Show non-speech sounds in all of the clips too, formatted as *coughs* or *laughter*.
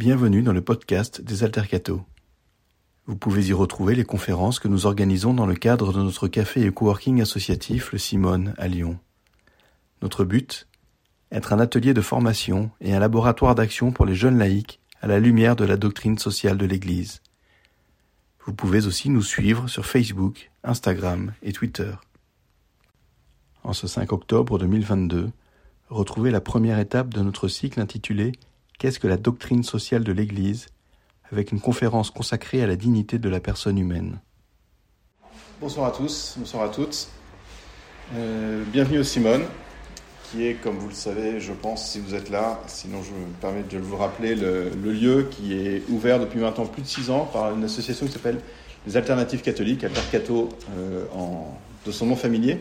Bienvenue dans le podcast des Altercato. Vous pouvez y retrouver les conférences que nous organisons dans le cadre de notre café et coworking associatif Le Simone à Lyon. Notre but Être un atelier de formation et un laboratoire d'action pour les jeunes laïcs à la lumière de la doctrine sociale de l'Église. Vous pouvez aussi nous suivre sur Facebook, Instagram et Twitter. En ce 5 octobre 2022, retrouvez la première étape de notre cycle intitulé Qu'est-ce que la doctrine sociale de l'Église avec une conférence consacrée à la dignité de la personne humaine? Bonsoir à tous, bonsoir à toutes. Euh, bienvenue au Simone, qui est, comme vous le savez, je pense, si vous êtes là, sinon je me permets de vous rappeler, le, lieu qui est ouvert depuis maintenant plus de six ans par une association qui s'appelle les Alternatives catholiques, Altercato euh, de son nom familier.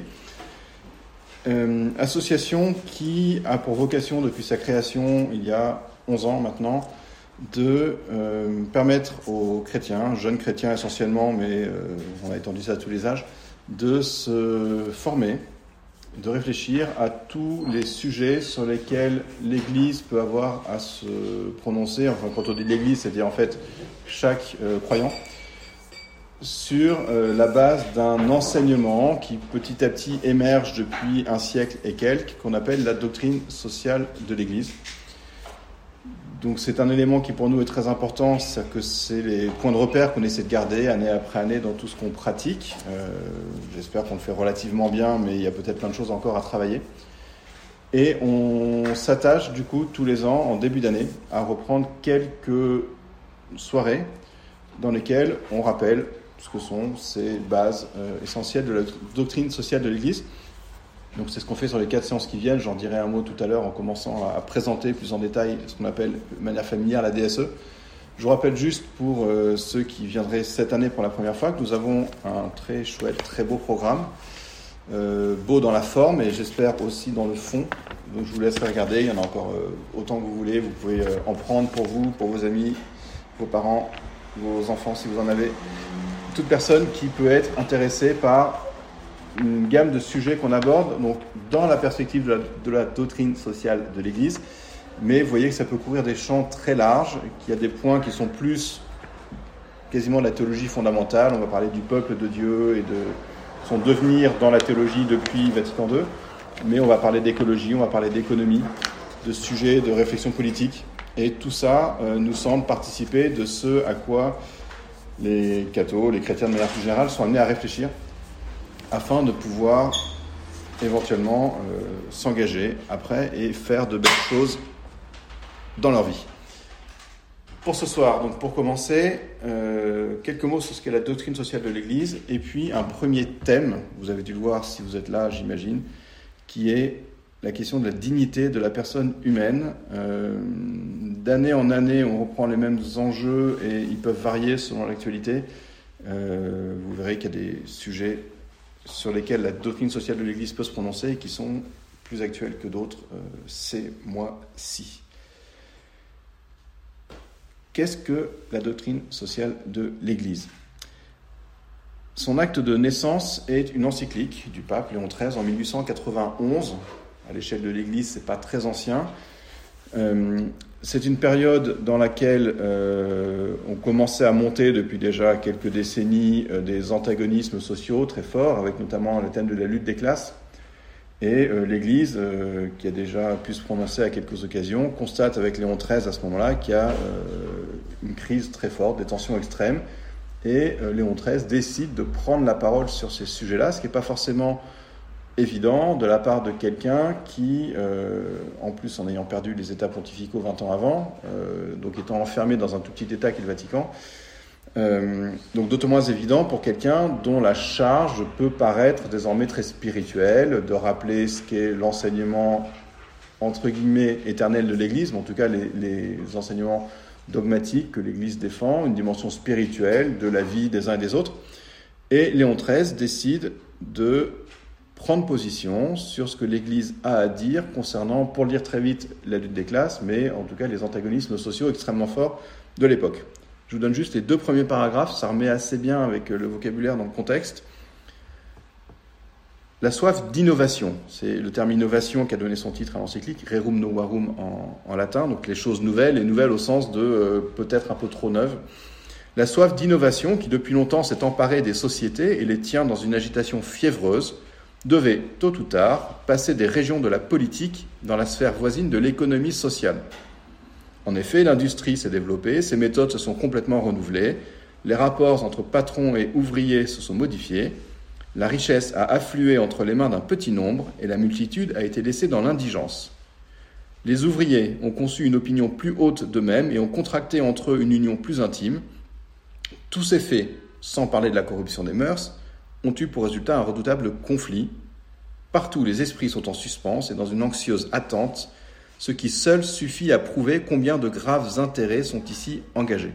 Euh, association qui a pour vocation depuis sa création il y a 11 ans maintenant de euh, permettre aux chrétiens, jeunes chrétiens essentiellement, mais euh, on a étendu ça à tous les âges, de se former, de réfléchir à tous les sujets sur lesquels l'Église peut avoir à se prononcer. Enfin, quand on dit l'Église, c'est-à-dire en fait chaque euh, croyant, sur la base d'un enseignement qui petit à petit émerge depuis un siècle et quelques, qu'on appelle la doctrine sociale de l'Église. Donc c'est un élément qui pour nous est très important, c'est que c'est les points de repère qu'on essaie de garder année après année dans tout ce qu'on pratique. Euh, j'espère qu'on le fait relativement bien, mais il y a peut-être plein de choses encore à travailler. Et on s'attache du coup tous les ans, en début d'année, à reprendre quelques soirées dans lesquelles on rappelle ce que sont ces bases euh, essentielles de la doctrine sociale de l'Église. Donc c'est ce qu'on fait sur les quatre séances qui viennent. J'en dirai un mot tout à l'heure en commençant à présenter plus en détail ce qu'on appelle de manière familière la DSE. Je vous rappelle juste pour euh, ceux qui viendraient cette année pour la première fois que nous avons un très chouette, très beau programme. Euh, beau dans la forme et j'espère aussi dans le fond. Donc je vous laisse regarder, il y en a encore euh, autant que vous voulez. Vous pouvez en prendre pour vous, pour vos amis, vos parents, vos enfants si vous en avez. Toute personne qui peut être intéressée par une gamme de sujets qu'on aborde donc, dans la perspective de la, doctrine sociale de l'Église. Mais vous voyez que ça peut couvrir des champs très larges, qu'il y a des points qui sont plus quasiment de la théologie fondamentale. On va parler du peuple de Dieu et de son devenir dans la théologie depuis Vatican II. Mais on va parler d'écologie, on va parler d'économie, de sujets de réflexion politique. Et tout ça euh, nous semble participer de ce à quoi les cathos, les chrétiens de manière plus générale, sont amenés à réfléchir afin de pouvoir éventuellement euh, s'engager après et faire de belles choses dans leur vie. Pour ce soir, donc pour commencer, euh, quelques mots sur ce qu'est la doctrine sociale de l'Église, et puis un premier thème, vous avez dû le voir si vous êtes là, j'imagine, qui est la question de la dignité de la personne humaine. Euh, d'année en année, on reprend les mêmes enjeux et ils peuvent varier selon l'actualité. vous verrez qu'il y a des sujets sur lesquels la doctrine sociale de l'Église peut se prononcer et qui sont plus actuels que d'autres euh, ces mois-ci. Qu'est-ce que la doctrine sociale de l'Église? Son acte de naissance est une encyclique du pape Léon XIII en 1891. À l'échelle de l'Église, c'est pas très ancien. Euh, c'est une période dans laquelle euh, on commençait à monter depuis déjà quelques décennies euh, des antagonismes sociaux très forts, avec notamment le thème de la lutte des classes. Et euh, l'Église, qui a déjà pu se prononcer à quelques occasions, constate avec Léon XIII à ce moment-là qu'il y a une crise très forte, des tensions extrêmes. Et Léon XIII décide de prendre la parole sur ces sujets-là, ce qui n'est pas forcément évident de la part de quelqu'un qui, euh, en plus en ayant perdu les États pontificaux 20 ans avant, euh, donc étant enfermé dans un tout petit État qui est le Vatican, euh, donc d'autant moins évident pour quelqu'un dont la charge peut paraître désormais très spirituelle, de rappeler ce qu'est l'enseignement entre guillemets éternel de l'Église, mais en tout cas les enseignements dogmatiques que l'Église défend, une dimension spirituelle de la vie des uns et des autres. Et Léon XIII décide de prendre position sur ce que l'Église a à dire concernant, pour le dire très vite, la lutte des classes, mais en tout cas les antagonismes sociaux extrêmement forts de l'époque. Je vous donne juste les deux premiers paragraphes, ça remet assez bien avec le vocabulaire dans le contexte. La soif d'innovation, c'est le terme innovation qui a donné son titre à l'encyclique, rerum novarum en, en latin, donc les choses nouvelles, et nouvelles au sens de euh, peut-être un peu trop neuves. La soif d'innovation, qui depuis longtemps s'est emparée des sociétés et les tient dans une agitation fiévreuse, devait, tôt ou tard, passer des régions de la politique dans la sphère voisine de l'économie sociale. En effet, l'industrie s'est développée, ses méthodes se sont complètement renouvelées, les rapports entre patrons et ouvriers se sont modifiés, la richesse a afflué entre les mains d'un petit nombre et la multitude a été laissée dans l'indigence. Les ouvriers ont conçu une opinion plus haute d'eux-mêmes et ont contracté entre eux une union plus intime. Tous ces faits, sans parler de la corruption des mœurs, ont eu pour résultat un redoutable conflit. Partout, les esprits sont en suspens et dans une anxieuse attente, ce qui seul suffit à prouver combien de graves intérêts sont ici engagés.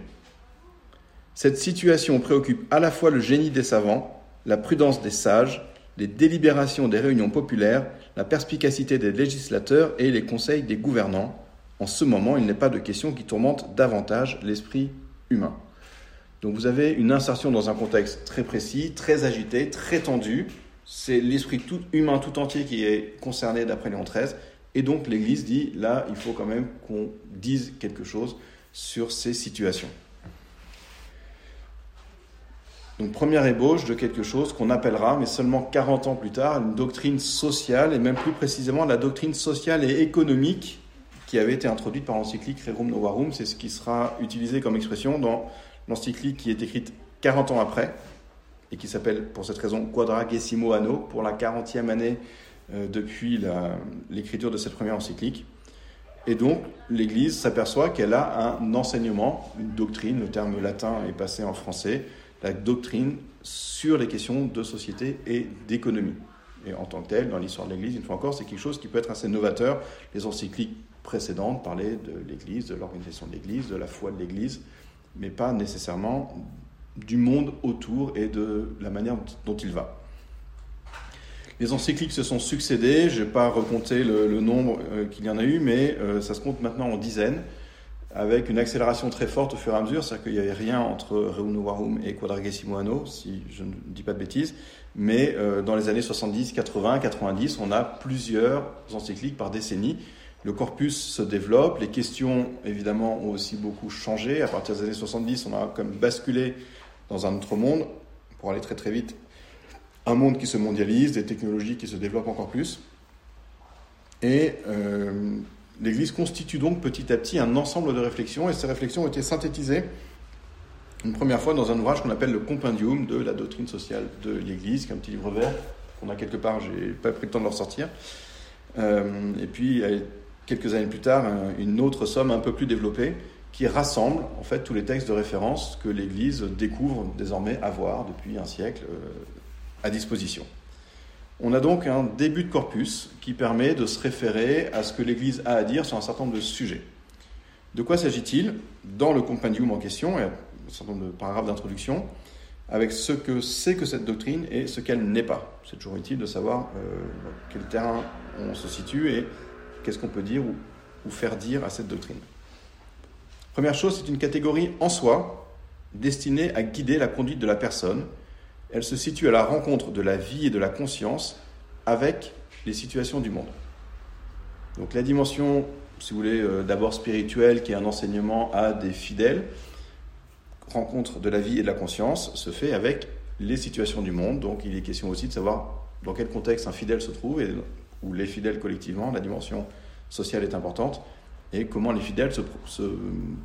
Cette situation préoccupe à la fois le génie des savants, la prudence des sages, les délibérations des réunions populaires, la perspicacité des législateurs et les conseils des gouvernants. En ce moment, il n'est pas de question qui tourmente davantage l'esprit humain. Donc vous avez une insertion dans un contexte très précis, très agité, très tendu. C'est l'esprit tout humain tout entier qui est concerné d'après Léon XIII. Et donc l'Église dit, là, il faut quand même qu'on dise quelque chose sur ces situations. Donc première ébauche de quelque chose qu'on appellera, mais seulement 40 ans plus tard, une doctrine sociale, et même plus précisément la doctrine sociale et économique qui avait été introduite par l'encyclique Rerum Novarum. C'est ce qui sera utilisé comme expression dans l'encyclique qui est écrite 40 ans après, et qui s'appelle pour cette raison Quadragesimo Anno, pour la 40e année euh, depuis l'écriture de cette première encyclique. Et donc, l'Église s'aperçoit qu'elle a un enseignement, une doctrine, le terme latin est passé en français, la doctrine sur les questions de société et d'économie. Et en tant que tel, dans l'histoire de l'Église, une fois encore, c'est quelque chose qui peut être assez novateur. Les encycliques précédentes parlaient de l'Église, de l'organisation de l'Église, de la foi de l'Église, mais pas nécessairement du monde autour et de la manière dont il va. Les encycliques se sont succédées, je n'ai pas recompté le, nombre euh, qu'il y en a eu, mais euh, ça se compte maintenant en dizaines avec une accélération très forte au fur et à mesure, c'est-à-dire qu'il n'y avait rien entre Reunum et Quadragesimo Anno, si je ne dis pas de bêtises, mais euh, dans les années 70, 80, 90, on a plusieurs encycliques par décennie. Le corpus se développe, les questions évidemment ont aussi beaucoup changé. À partir des années 70, on a comme basculé dans un autre monde, pour aller très très vite, un monde qui se mondialise, des technologies qui se développent encore plus. Et euh, L'Église constitue donc petit à petit un ensemble de réflexions, et ces réflexions ont été synthétisées une première fois dans un ouvrage qu'on appelle le Compendium de la doctrine sociale de l'Église, qui est un petit livre vert qu'on a quelque part, j'ai pas pris le temps de le ressortir. Euh, et puis, quelques années plus tard, une autre somme un peu plus développée qui rassemble en fait tous les textes de référence que l'Église découvre désormais avoir depuis un siècle euh, à disposition. On a donc un début de corpus qui permet de se référer à ce que l'Église a à dire sur un certain nombre de sujets. De quoi s'agit-il Dans le compendium en question, a un certain nombre de paragraphes d'introduction, avec ce que c'est que cette doctrine et ce qu'elle n'est pas? C'est toujours utile de savoir euh, quel terrain on se situe et qu'est-ce qu'on peut dire ou, faire dire à cette doctrine. Première chose, c'est une catégorie en soi destinée à guider la conduite de la personne elle se situe à la rencontre de la vie et de la conscience avec les situations du monde. Donc la dimension, si vous voulez, euh, d'abord spirituelle, qui est un enseignement à des fidèles, rencontre de la vie et de la conscience, se fait avec les situations du monde. Donc il est question aussi de savoir dans quel contexte un fidèle se trouve, et, ou les fidèles collectivement, la dimension sociale est importante, et comment les fidèles se,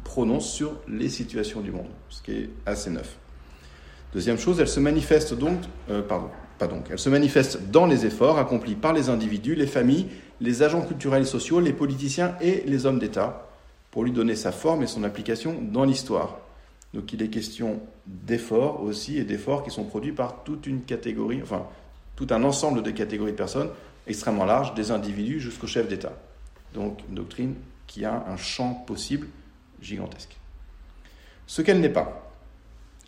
prononcent sur les situations du monde, ce qui est assez neuf. Deuxième chose, elle se manifeste donc, euh, pardon, pas donc, elle se manifeste dans les efforts accomplis par les individus, les familles, les agents culturels et sociaux, les politiciens et les hommes d'État, pour lui donner sa forme et son application dans l'histoire. Donc il est question d'efforts aussi, et d'efforts qui sont produits par toute une catégorie, enfin tout un ensemble de catégories de personnes extrêmement larges, des individus jusqu'au chef d'État. Donc une doctrine qui a un champ possible gigantesque. Ce qu'elle n'est pas,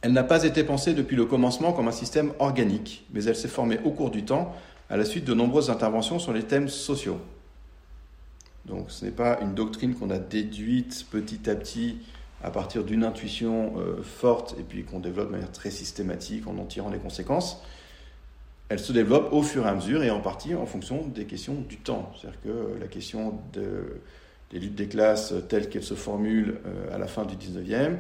elle n'a pas été pensée depuis le commencement comme un système organique, mais elle s'est formée au cours du temps à la suite de nombreuses interventions sur les thèmes sociaux. Donc ce n'est pas une doctrine qu'on a déduite petit à petit à partir d'une intuition euh, forte et puis qu'on développe de manière très systématique en en tirant les conséquences. Elle se développe au fur et à mesure et en partie en fonction des questions du temps. C'est-à-dire que la question des luttes des classes telles qu'elles se formulent à la fin du 19e,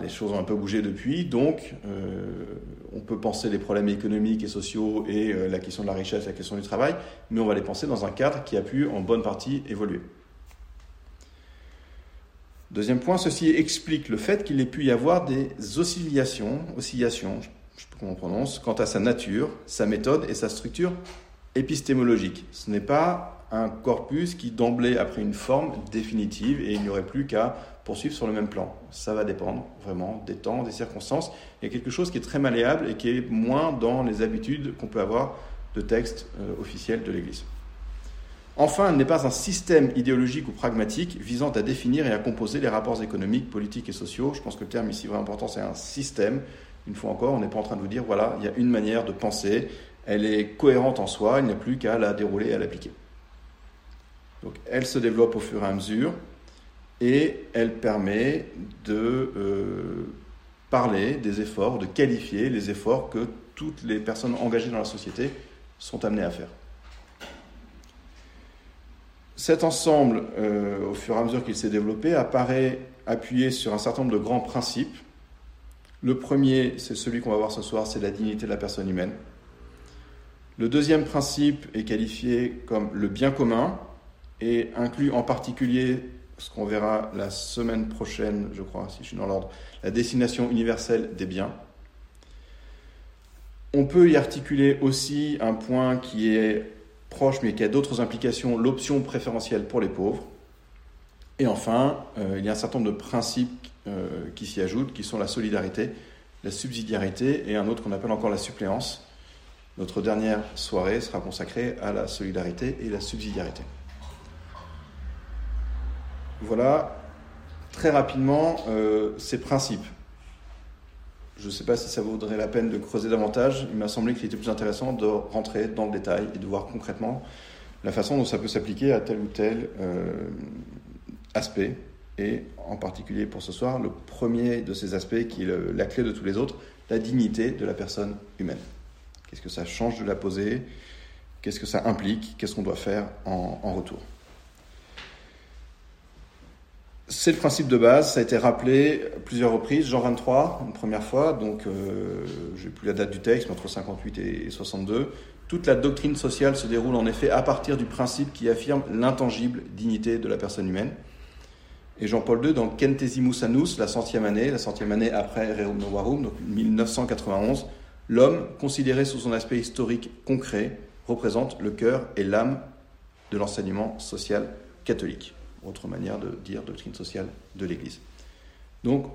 les choses ont un peu bougé depuis, donc euh, on peut penser les problèmes économiques et sociaux et euh, la question de la richesse, la question du travail, mais on va les penser dans un cadre qui a pu en bonne partie évoluer. Deuxième point, ceci explique le fait qu'il ait pu y avoir des oscillations, je sais pas comment on prononce, quant à sa nature, sa méthode et sa structure épistémologique. Ce n'est pas un corpus qui d'emblée a pris une forme définitive et il n'y aurait plus qu'à poursuivre sur le même plan. Ça va dépendre vraiment des temps, des circonstances. Il y a quelque chose qui est très malléable et qui est moins dans les habitudes qu'on peut avoir de textes euh, officiels de l'Église. Enfin, elle n'est pas un système idéologique ou pragmatique visant à définir et à composer les rapports économiques, politiques et sociaux. Je pense que le terme ici vraiment important, c'est un système. Une fois encore, on n'est pas en train de vous dire, voilà, il y a une manière de penser, elle est cohérente en soi, il n'y a plus qu'à la dérouler et à l'appliquer. Donc elle se développe au fur et à mesure, et elle permet de euh, parler des efforts, de qualifier les efforts que toutes les personnes engagées dans la société sont amenées à faire. Cet ensemble, euh, au fur et à mesure qu'il s'est développé, apparaît appuyé sur un certain nombre de grands principes. Le premier, c'est celui qu'on va voir ce soir, c'est la dignité de la personne humaine. Le deuxième principe est qualifié comme le bien commun et inclut en particulier ce qu'on verra la semaine prochaine, je crois, si je suis dans l'ordre, la destination universelle des biens. On peut y articuler aussi un point qui est proche mais qui a d'autres implications, l'option préférentielle pour les pauvres. Et enfin, euh, il y a un certain nombre de principes euh, qui s'y ajoutent, qui sont la solidarité, la subsidiarité et un autre qu'on appelle encore la suppléance. Notre dernière soirée sera consacrée à la solidarité et la subsidiarité. Voilà très rapidement euh, ces principes. Je ne sais pas si ça vaudrait la peine de creuser davantage. Il m'a semblé qu'il était plus intéressant de rentrer dans le détail et de voir concrètement la façon dont ça peut s'appliquer à tel ou tel euh, aspect. Et en particulier pour ce soir, le premier de ces aspects qui est la clé de tous les autres, la dignité de la personne humaine. Qu'est-ce que ça change de la poser? Qu'est-ce que ça implique? Qu'est-ce qu'on doit faire en retour? C'est le principe de base, ça a été rappelé plusieurs reprises, Jean 23, une première fois, donc euh, je n'ai plus la date du texte, entre 58 et 62. Toute la doctrine sociale se déroule en effet à partir du principe qui affirme l'intangible dignité de la personne humaine. Et Jean-Paul II, dans Centesimus Annus, la centième année, la centième année après Rerum Novarum, donc 1991, l'homme, considéré sous son aspect historique concret, représente le cœur et l'âme de l'enseignement social catholique autre manière de dire doctrine sociale de l'Église. Donc,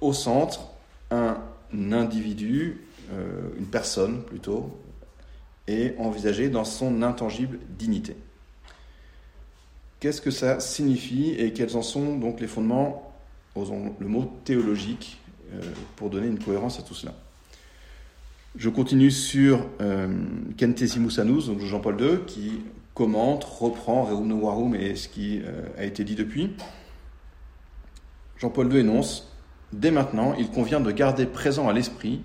au centre, un individu, euh, une personne plutôt, est envisagé dans son intangible dignité. Qu'est-ce que ça signifie et quels en sont donc les fondements, osons le mot théologique, euh, pour donner une cohérence à tout cela Je continue sur euh, Centesimus Annus, donc Jean-Paul II, qui commente, reprend Reum Novarum et ce qui euh, a été dit depuis. Jean-Paul II énonce Dès maintenant, il convient de garder présent à l'esprit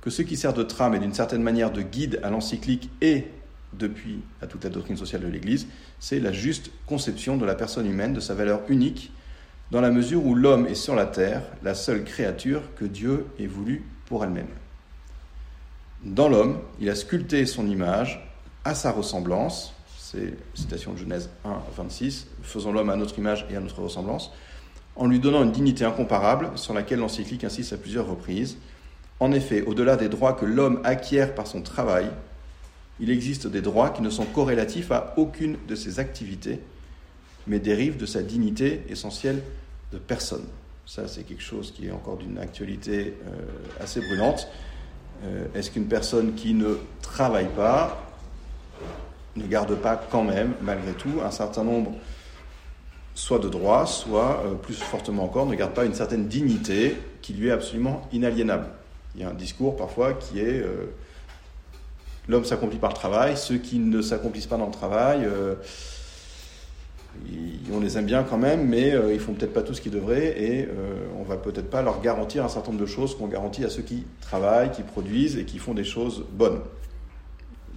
que ce qui sert de trame et d'une certaine manière de guide à l'encyclique et depuis à toute la doctrine sociale de l'Église, c'est la juste conception de la personne humaine, de sa valeur unique, dans la mesure où l'homme est sur la terre la seule créature que Dieu ait voulu pour elle-même. Dans l'homme, il a sculpté son image à sa ressemblance, c'est citation de Genèse 1 26, faisons l'homme à notre image et à notre ressemblance, en lui donnant une dignité incomparable sur laquelle l'encyclique insiste à plusieurs reprises. En effet, au-delà des droits que l'homme acquiert par son travail, il existe des droits qui ne sont corrélatifs à aucune de ses activités, mais dérivent de sa dignité essentielle de personne. Ça, c'est quelque chose qui est encore d'une actualité euh, assez brûlante. Euh, est-ce qu'une personne qui ne travaille pas ne garde pas quand même, malgré tout, un certain nombre soit de droits, soit, euh, plus fortement encore, ne garde pas une certaine dignité qui lui est absolument inaliénable? Il y a un discours parfois qui est l'homme s'accomplit par le travail, ceux qui ne s'accomplissent pas dans le travail, euh, on les aime bien quand même, mais euh, ils font peut-être pas tout ce qu'ils devraient et euh, on va peut-être pas leur garantir un certain nombre de choses qu'on garantit à ceux qui travaillent, qui produisent et qui font des choses bonnes.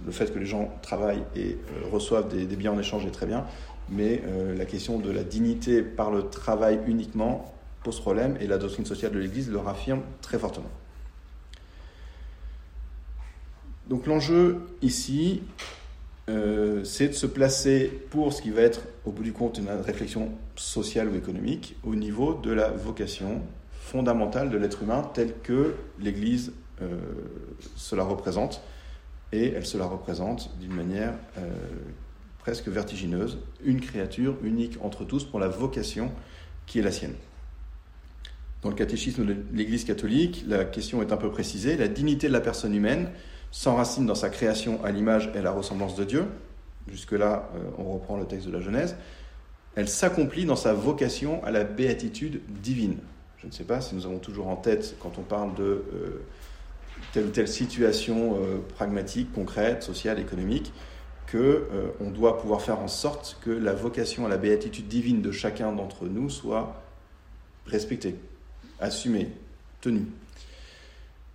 Le fait que les gens travaillent et reçoivent des, biens en échange est très bien, mais la question de la dignité par le travail uniquement pose problème et la doctrine sociale de l'Église le raffirme très fortement. Donc l'enjeu ici, euh, c'est de se placer pour ce qui va être, au bout du compte, une réflexion sociale ou économique, au niveau de la vocation fondamentale de l'être humain telle que l'Église euh, se la représente, et elle se la représente d'une manière euh, presque vertigineuse, une créature unique entre tous pour la vocation qui est la sienne. Dans le catéchisme de l'Église catholique, la question est un peu précisée, la dignité de la personne humaine s'enracine dans sa création à l'image et à la ressemblance de Dieu. Jusque-là, euh, on reprend le texte de la Genèse. Elle s'accomplit dans sa vocation à la béatitude divine. Je ne sais pas si nous avons toujours en tête, quand on parle de euh, telle ou telle situation euh, pragmatique, concrète, sociale, économique, que on doit pouvoir faire en sorte que la vocation à la béatitude divine de chacun d'entre nous soit respectée, assumée, tenue.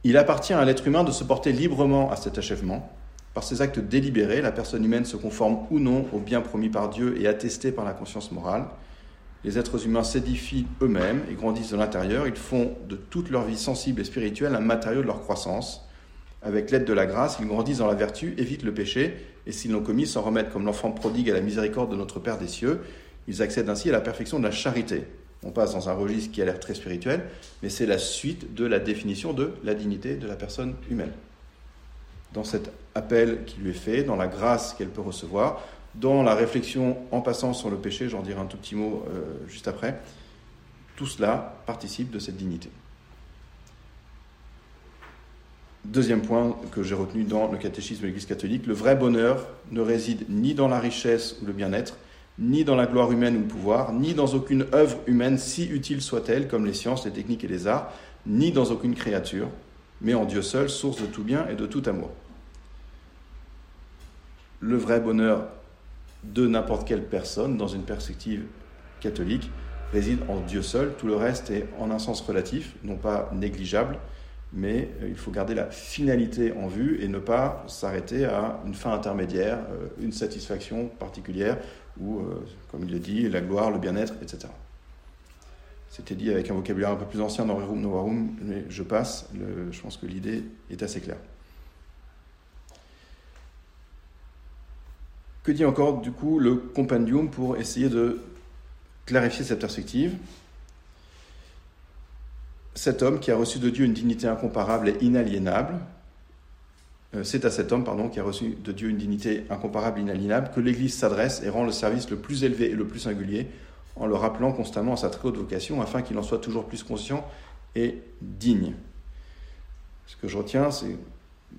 Il appartient à l'être humain de se porter librement à cet achèvement. Par ses actes délibérés, la personne humaine se conforme ou non au bien promis par Dieu et attesté par la conscience morale. Les êtres humains s'édifient eux-mêmes et grandissent de l'intérieur. Ils font de toute leur vie sensible et spirituelle un matériau de leur croissance. Avec l'aide de la grâce, ils grandissent dans la vertu, évitent le péché, et s'ils l'ont commis, s'en remettent comme l'enfant prodigue à la miséricorde de notre Père des cieux. Ils accèdent ainsi à la perfection de la charité. On passe dans un registre qui a l'air très spirituel, mais c'est la suite de la définition de la dignité de la personne humaine. Dans cet appel qui lui est fait, dans la grâce qu'elle peut recevoir, dans la réflexion en passant sur le péché, j'en dirai un tout petit mot euh, juste après, tout cela participe de cette dignité. Deuxième point que j'ai retenu dans le catéchisme de l'Église catholique, le vrai bonheur ne réside ni dans la richesse ou le bien-être, ni dans la gloire humaine ou le pouvoir, ni dans aucune œuvre humaine si utile soit-elle, comme les sciences, les techniques et les arts, ni dans aucune créature, mais en Dieu seul, source de tout bien et de tout amour. Le vrai bonheur de n'importe quelle personne, dans une perspective catholique, réside en Dieu seul. Tout le reste est en un sens relatif, non pas négligeable, mais euh, il faut garder la finalité en vue et ne pas s'arrêter à une fin intermédiaire, euh, une satisfaction particulière, ou, euh, comme il l'a dit, la gloire, le bien-être, etc. C'était dit avec un vocabulaire un peu plus ancien dans Rerum Novarum, mais je passe, je pense que l'idée est assez claire. Que dit encore du coup le compendium pour essayer de clarifier cette perspective? Cet homme qui a reçu de Dieu une dignité incomparable et inaliénable, c'est à cet homme pardon, qui a reçu de Dieu une dignité incomparable inaliénable que l'Église s'adresse et rend le service le plus élevé et le plus singulier en le rappelant constamment à sa très haute vocation afin qu'il en soit toujours plus conscient et digne. Ce que je retiens, c'est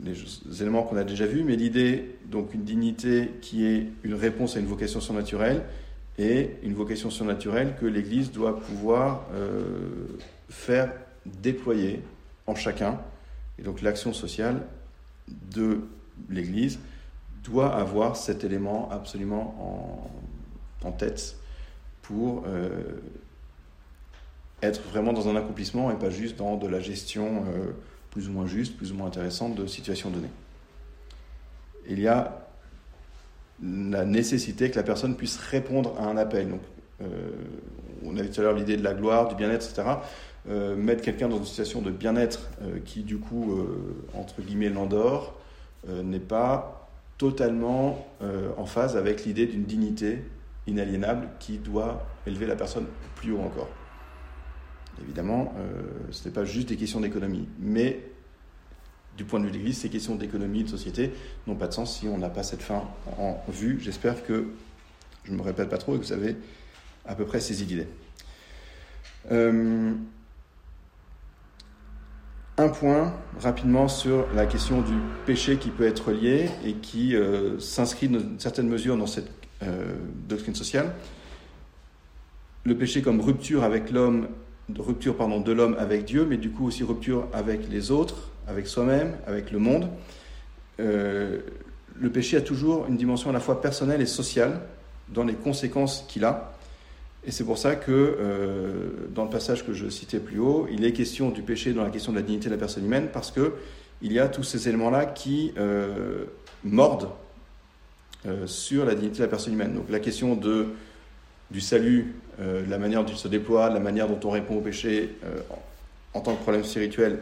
les éléments qu'on a déjà vus, mais l'idée, donc une dignité qui est une réponse à une vocation surnaturelle et une vocation surnaturelle que l'Église doit pouvoir euh, faire déployer en chacun. Et donc l'action sociale de l'Église doit avoir cet élément absolument en, tête pour euh, être vraiment dans un accomplissement et pas juste dans de la gestion euh, plus ou moins juste, plus ou moins intéressante de situations données. Il y a la nécessité que la personne puisse répondre à un appel. Donc, euh, on avait tout à l'heure l'idée de la gloire, du bien-être, etc. Euh, mettre quelqu'un dans une situation de bien-être euh, qui, du coup, euh, entre guillemets, l'endort, n'est pas totalement en phase avec l'idée d'une dignité inaliénable qui doit élever la personne plus haut encore. Évidemment, ce n'est pas juste des questions d'économie, mais du point de vue de l'Église, ces questions d'économie, de société n'ont pas de sens si on n'a pas cette fin en vue. J'espère que je ne me répète pas trop et que vous avez à peu près saisi l'idée. Un point rapidement sur la question du péché qui peut être lié et qui euh, s'inscrit dans une certaine mesure dans cette euh, doctrine sociale. Le péché comme rupture avec l'homme, rupture pardon, de l'homme avec Dieu, mais du coup aussi rupture avec les autres, avec soi-même, avec le monde. Euh, le péché a toujours une dimension à la fois personnelle et sociale, dans les conséquences qu'il a. Et c'est pour ça que euh, dans le passage que je citais plus haut, il est question du péché dans la question de la dignité de la personne humaine, parce que il y a tous ces éléments-là qui euh, mordent euh, sur la dignité de la personne humaine. Donc la question du salut, la manière dont il se déploie, la manière dont on répond au péché en tant que problème spirituel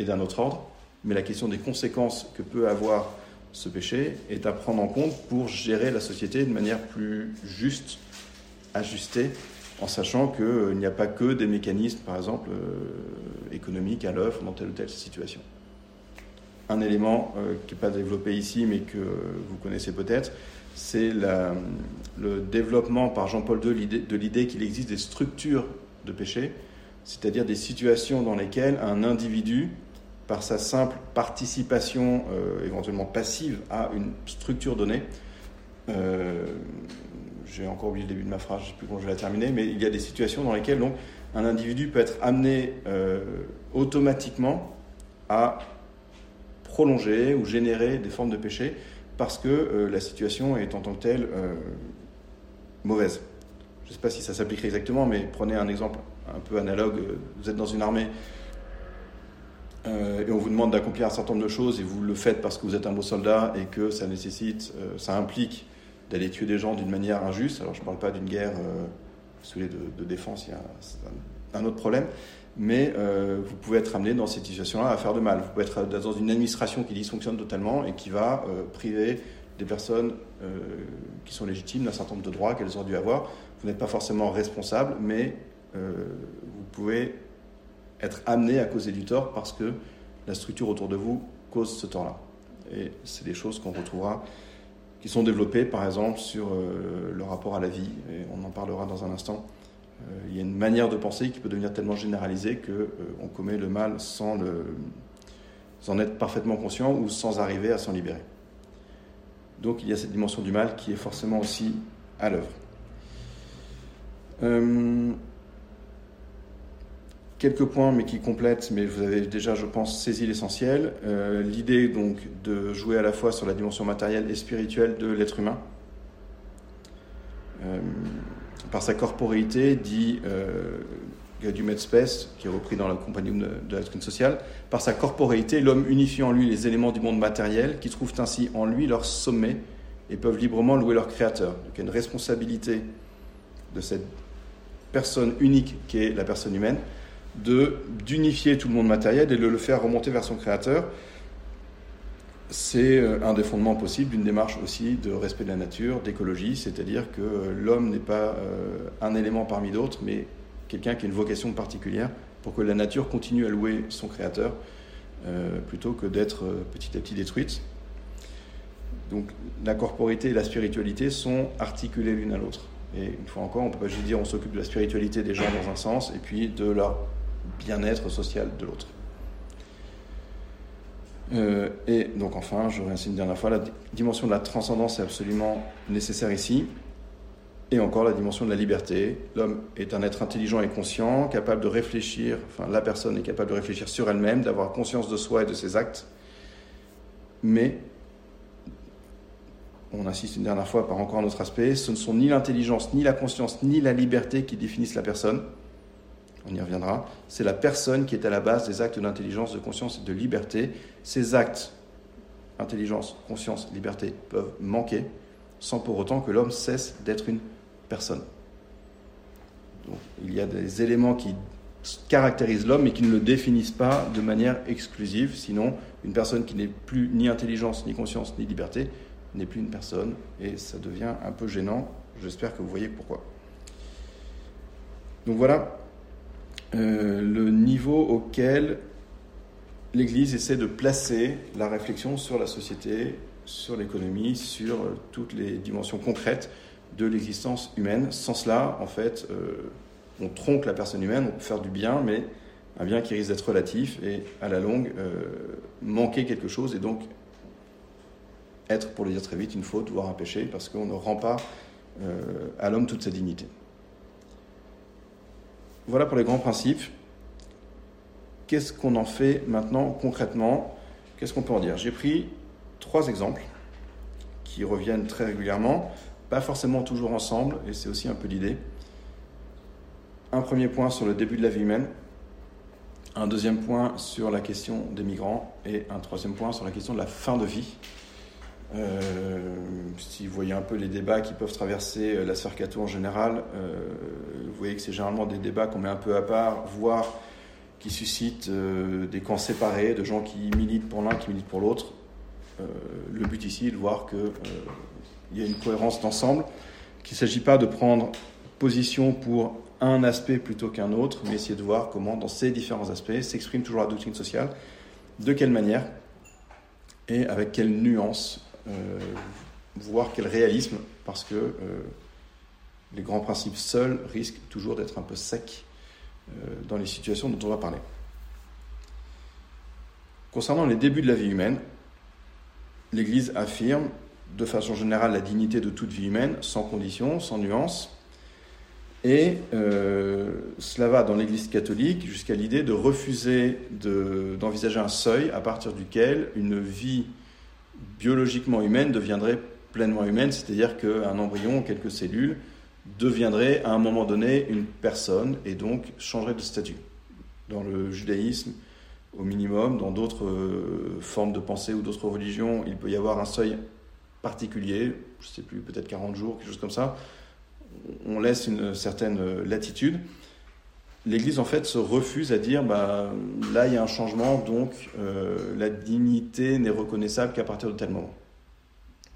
est d'un autre ordre, mais la question des conséquences que peut avoir ce péché est à prendre en compte pour gérer la société de manière plus juste, ajustée, en sachant qu'il euh, n'y a pas que des mécanismes, par exemple, euh, économiques à l'œuvre dans telle ou telle situation. Un élément euh, qui n'est pas développé ici, mais que vous connaissez peut-être, c'est le développement par Jean-Paul II de l'idée qu'il existe des structures de péché, c'est-à-dire des situations dans lesquelles un individu par sa simple participation éventuellement passive à une structure donnée. Euh, j'ai encore oublié le début de ma phrase, je ne sais plus comment je vais la terminer, mais il y a des situations dans lesquelles donc, un individu peut être amené euh, automatiquement à prolonger ou générer des formes de péché parce que la situation est en tant que telle mauvaise. Je ne sais pas si ça s'appliquerait exactement, mais prenez un exemple un peu analogue. Vous êtes dans une armée euh, et on vous demande d'accomplir un certain nombre de choses et vous le faites parce que vous êtes un beau soldat et que ça nécessite, euh, ça implique d'aller tuer des gens d'une manière injuste. Alors je ne parle pas d'une guerre euh, de, défense, il y a un, autre problème. Mais vous pouvez être amené dans cette situation-là à faire de mal. Vous pouvez être dans une administration qui dysfonctionne totalement et qui va priver des personnes qui sont légitimes d'un certain nombre de droits qu'elles auraient dû avoir. Vous n'êtes pas forcément responsable, mais vous pouvez être amené à causer du tort parce que la structure autour de vous cause ce tort-là. Et c'est des choses qu'on retrouvera, qui sont développées par exemple sur euh, le rapport à la vie, et on en parlera dans un instant. Euh, il y a une manière de penser qui peut devenir tellement généralisée qu'on euh, commet le mal sans, le, sans en être parfaitement conscient ou sans arriver à s'en libérer. Donc il y a cette dimension du mal qui est forcément aussi à l'œuvre. Quelques points, mais qui complètent, mais vous avez déjà, je pense, saisi l'essentiel. Euh, l'idée, donc, de jouer à la fois sur la dimension matérielle et spirituelle de l'être humain. Euh, par sa corporéité, dit euh, du Space, qui est repris dans la compagnie de, la doctrine sociale, par sa corporéité, l'homme unifie en lui les éléments du monde matériel, qui trouvent ainsi en lui leur sommet et peuvent librement louer leur créateur. Donc il y a une responsabilité de cette personne unique qui est la personne humaine, d'unifier tout le monde matériel et de le faire remonter vers son créateur. C'est euh, un des fondements possibles d'une démarche aussi de respect de la nature, d'écologie, c'est-à-dire que euh, l'homme n'est pas euh, un élément parmi d'autres, mais quelqu'un qui a une vocation particulière pour que la nature continue à louer son créateur plutôt que d'être petit à petit détruite. Donc la corporité et la spiritualité sont articulées l'une à l'autre. Et une fois encore, on ne peut pas juste dire on s'occupe de la spiritualité des gens dans un sens et puis de leur bien-être social de l'autre. Euh, et donc enfin, je réinsiste une dernière fois, la dimension de la transcendance est absolument nécessaire ici. Et encore la dimension de la liberté. L'homme est un être intelligent et conscient, capable de réfléchir, enfin la personne est capable de réfléchir sur elle-même, d'avoir conscience de soi et de ses actes. Mais, on insiste une dernière fois par encore un autre aspect, ce ne sont ni l'intelligence, ni la conscience, ni la liberté qui définissent la personne, on y reviendra, c'est la personne qui est à la base des actes d'intelligence, de conscience et de liberté. Ces actes, intelligence, conscience, liberté, peuvent manquer sans pour autant que l'homme cesse d'être une personne. il y a des éléments qui caractérisent l'homme mais qui ne le définissent pas de manière exclusive, sinon une personne qui n'est plus ni intelligence, ni conscience, ni liberté n'est plus une personne et ça devient un peu gênant. J'espère que vous voyez pourquoi. Donc voilà euh, le niveau auquel l'Église essaie de placer la réflexion sur la société, sur l'économie, sur euh, toutes les dimensions concrètes de l'existence humaine. Sans cela, en fait, euh, on tronque la personne humaine, on peut faire du bien, mais un bien qui risque d'être relatif et à la longue manquer quelque chose et donc être, pour le dire très vite, une faute, voire un péché, parce qu'on ne rend pas à l'homme toute sa dignité. Voilà pour les grands principes. Qu'est-ce qu'on en fait maintenant concrètement? Qu'est-ce qu'on peut en dire? J'ai pris trois exemples qui reviennent très régulièrement. pas forcément toujours ensemble, et c'est aussi un peu l'idée. Un premier point sur le début de la vie humaine, un deuxième point sur la question des migrants, et un troisième point sur la question de la fin de vie. Euh, si vous voyez un peu les débats qui peuvent traverser euh, la sphère catho en général, euh, vous voyez que c'est généralement des débats qu'on met un peu à part, voire qui suscitent des camps séparés, de gens qui militent pour l'un, qui militent pour l'autre. le but ici est de voir qu'il y a une cohérence d'ensemble, qu'il ne s'agit pas de prendre position pour un aspect plutôt qu'un autre, mais essayer de voir comment, dans ces différents aspects, s'exprime toujours la doctrine sociale, de quelle manière et avec quelle nuance euh, voir quel réalisme, parce que euh, les grands principes seuls risquent toujours d'être un peu secs euh, dans les situations dont on va parler. Concernant les débuts de la vie humaine, l'Église affirme de façon générale la dignité de toute vie humaine, sans condition, sans nuance. Et cela va dans l'Église catholique jusqu'à l'idée de refuser d'envisager un seuil à partir duquel une vie biologiquement humaine deviendrait pleinement humaine, c'est-à-dire qu'un embryon, quelques cellules, deviendrait à un moment donné une personne et donc changerait de statut. Dans le judaïsme, au minimum, dans d'autres euh, formes de pensée ou d'autres religions, il peut y avoir un seuil particulier, je ne sais plus, peut-être 40 jours, quelque chose comme ça. On laisse une certaine latitude l'Église en fait se refuse à dire bah, là il y a un changement, donc euh, la dignité n'est reconnaissable qu'à partir de tel moment.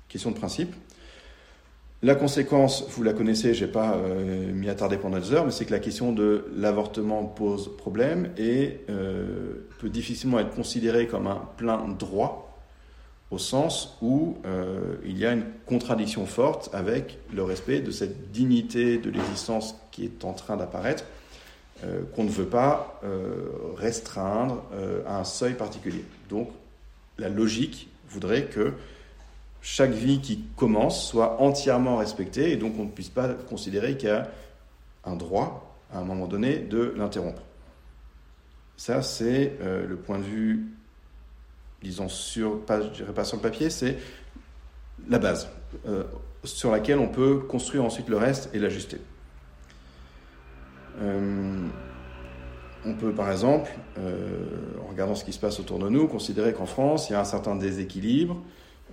Question de principe. La conséquence, vous la connaissez, je n'ai pas euh, m'y attarder pendant des heures, mais c'est que la question de l'avortement pose problème et euh, peut difficilement être considérée comme un plein droit, au sens où il y a une contradiction forte avec le respect de cette dignité de l'existence qui est en train d'apparaître euh, qu'on ne veut pas euh, restreindre euh, à un seuil particulier. Donc la logique voudrait que chaque vie qui commence soit entièrement respectée et donc on ne puisse pas considérer qu'il y a un droit à un moment donné de l'interrompre. Ça, c'est le point de vue, disons, sur, pas, je dirais pas sur le papier, c'est la base sur laquelle on peut construire ensuite le reste et l'ajuster. Euh, on peut par exemple, euh, en regardant ce qui se passe autour de nous, considérer qu'en France, il y a un certain déséquilibre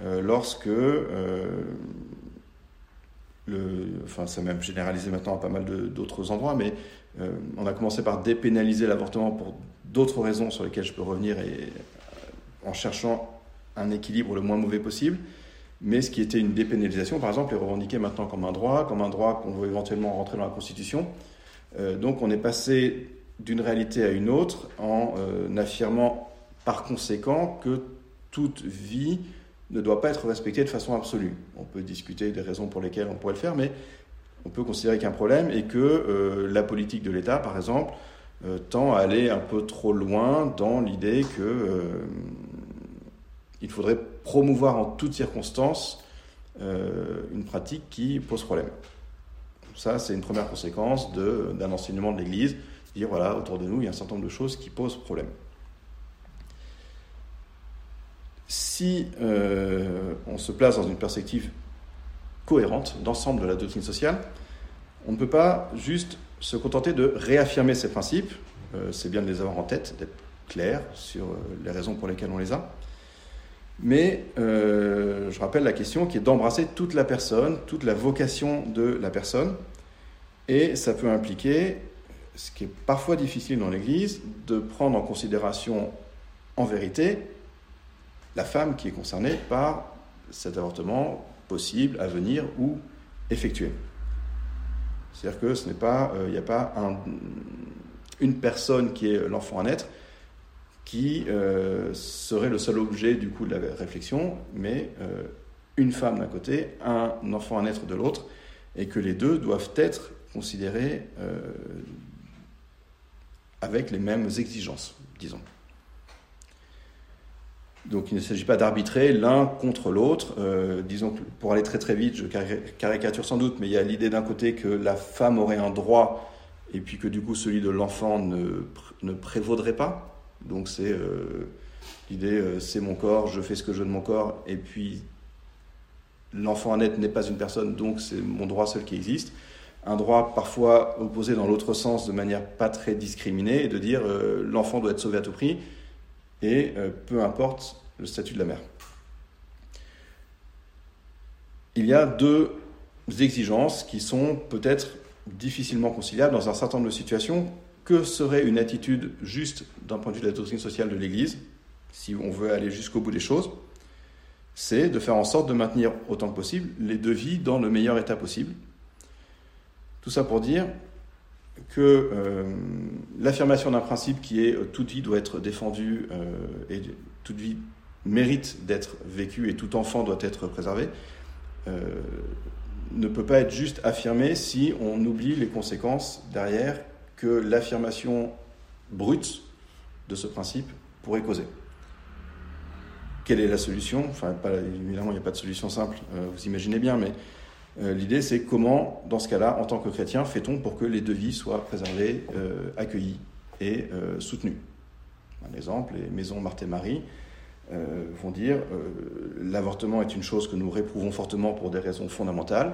euh, lorsque, le, enfin c'est même généralisé maintenant à pas mal d'autres endroits, mais on a commencé par dépénaliser l'avortement pour d'autres raisons sur lesquelles je peux revenir et en cherchant un équilibre le moins mauvais possible. Mais ce qui était une dépénalisation, par exemple, est revendiqué maintenant comme un droit, comme un droit qu'on veut éventuellement rentrer dans la Constitution. Euh, donc on est passé d'une réalité à une autre en euh, affirmant par conséquent que toute vie ne doit pas être respectée de façon absolue. On peut discuter des raisons pour lesquelles on pourrait le faire, mais on peut considérer qu'un problème est que euh, la politique de l'État, par exemple, tend à aller un peu trop loin dans l'idée qu'il faudrait promouvoir en toutes circonstances une pratique qui pose problème. Ça, c'est une première conséquence d'un enseignement de l'Église, dire voilà, autour de nous, il y a un certain nombre de choses qui posent problème. Si euh, on se place dans une perspective cohérente d'ensemble de la doctrine sociale, on ne peut pas juste se contenter de réaffirmer ces principes, euh, c'est bien de les avoir en tête, d'être clair sur euh, les raisons pour lesquelles on les a, mais je rappelle la question qui est d'embrasser toute la personne, toute la vocation de la personne, et ça peut impliquer, ce qui est parfois difficile dans l'Église, de prendre en considération en vérité la femme qui est concernée par cet avortement possible, à venir ou effectué. C'est-à-dire que ce euh, n'y a pas une personne qui est l'enfant à naître qui euh, serait le seul objet du coup de la réflexion, mais euh, une femme d'un côté, un enfant à naître de l'autre, et que les deux doivent être considérés euh, avec les mêmes exigences, disons. Donc il ne s'agit pas d'arbitrer l'un contre l'autre. Disons que pour aller très très vite, je caricature sans doute, mais il y a l'idée d'un côté que la femme aurait un droit et puis que du coup celui de l'enfant ne, ne, prévaudrait pas. Donc c'est euh, l'idée, c'est mon corps, je fais ce que je veux de mon corps, et puis l'enfant à naître n'est pas une personne, donc c'est mon droit seul qui existe. Un droit parfois opposé dans l'autre sens de manière pas très discriminée, et de dire euh, l'enfant doit être sauvé à tout prix, et euh, peu importe le statut de la mère. Il y a deux exigences qui sont peut-être difficilement conciliables dans un certain nombre de situations. Que serait une attitude juste d'un point de vue de la doctrine sociale de l'Église, si on veut aller jusqu'au bout des choses C'est de faire en sorte de maintenir autant que possible les deux vies dans le meilleur état possible. Tout ça pour dire que euh, l'affirmation d'un principe qui est euh, toute vie doit être défendue euh, et toute vie mérite d'être vécue et tout enfant doit être préservé, ne peut pas être juste affirmé si on oublie les conséquences derrière que l'affirmation brute de ce principe pourrait causer. Quelle est la solution? Enfin, évidemment, il n'y a pas de solution simple, euh, vous imaginez bien, mais euh, l'idée c'est comment, dans ce cas-là, en tant que chrétien, fait-on pour que les deux vies soient préservées, euh, accueillies et soutenues Un exemple, les maisons Marthe et Marie euh, vont dire euh, l'avortement est une chose que nous réprouvons fortement pour des raisons fondamentales,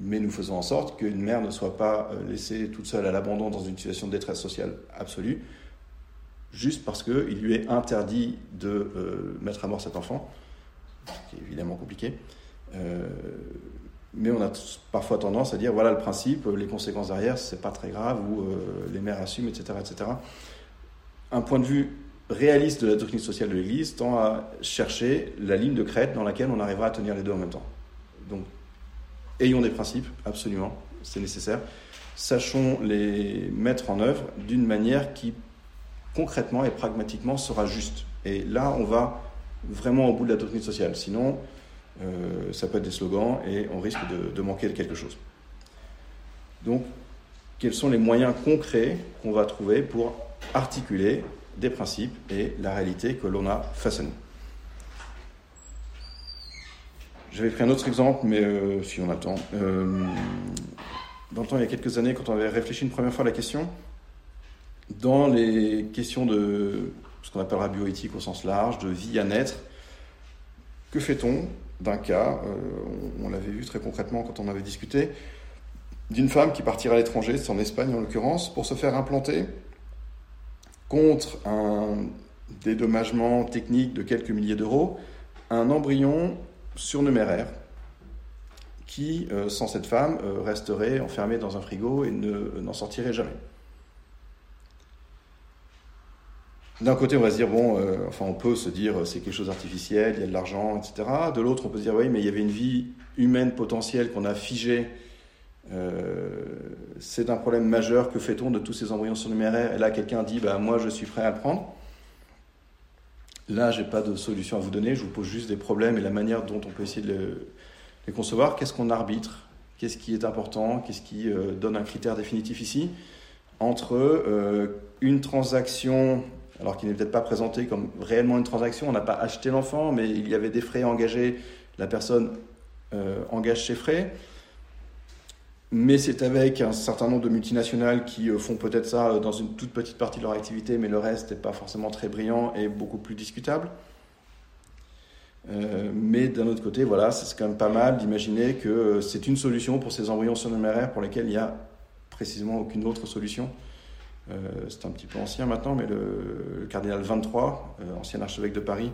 mais nous faisons en sorte qu'une mère ne soit pas euh, laissée toute seule à l'abandon dans une situation de détresse sociale absolue, juste parce qu'il lui est interdit de mettre à mort cet enfant, ce qui est évidemment compliqué. mais on a parfois tendance à dire voilà le principe, les conséquences derrière, c'est pas très grave, ou les mères assument, etc., etc. Un point de vue réaliste de la doctrine sociale de l'Église tend à chercher la ligne de crête dans laquelle on arrivera à tenir les deux en même temps. Donc, ayons des principes, absolument, c'est nécessaire. Sachons les mettre en œuvre d'une manière qui, concrètement et pragmatiquement, sera juste. Et là, on va vraiment au bout de la doctrine sociale. Sinon, euh, ça peut être des slogans et on risque de, de manquer de quelque chose. Donc, quels sont les moyens concrets qu'on va trouver pour articuler des principes et la réalité que l'on a face à nous? J'avais pris un autre exemple, mais euh, si on attend. Euh, dans le temps, il y a quelques années, quand on avait réfléchi une première fois à la question, dans les questions de ce qu'on appellera bioéthique au sens large, de vie à naître, que fait-on d'un cas, euh, on, l'avait vu très concrètement quand on avait discuté, d'une femme qui partirait à l'étranger, c'est en Espagne en l'occurrence, pour se faire implanter contre un dédommagement technique de quelques milliers d'euros, un embryon surnuméraire qui, euh, sans cette femme, euh, resterait enfermé dans un frigo et n'en sortirait jamais. D'un côté, on va se dire, bon, euh, enfin, on peut se dire, c'est quelque chose d'artificiel, il y a de l'argent, etc. De l'autre, on peut se dire, oui, mais il y avait une vie humaine potentielle qu'on a figée euh, c'est un problème majeur. Que fait-on de tous ces embryons surnuméraires? Et là, quelqu'un dit bah, Moi, je suis prêt à prendre. Là, je n'ai pas de solution à vous donner. Je vous pose juste des problèmes et la manière dont on peut essayer de les, concevoir. Qu'est-ce qu'on arbitre? Qu'est-ce qui est important? Qu'est-ce qui euh, donne un critère définitif ici? Entre euh, une transaction, alors qui n'est peut-être pas présentée comme réellement une transaction, on n'a pas acheté l'enfant, mais il y avait des frais engagés, la personne engage ses frais mais c'est avec un certain nombre de multinationales qui euh, font peut-être ça euh, dans une toute petite partie de leur activité, mais le reste n'est pas forcément très brillant et beaucoup plus discutable. Euh, mais d'un autre côté, voilà, c'est quand même pas mal d'imaginer que c'est une solution pour ces embryons surnuméraires pour lesquels il n'y a précisément aucune autre solution. c'est un petit peu ancien maintenant, mais le, cardinal 23, ancien archevêque de Paris,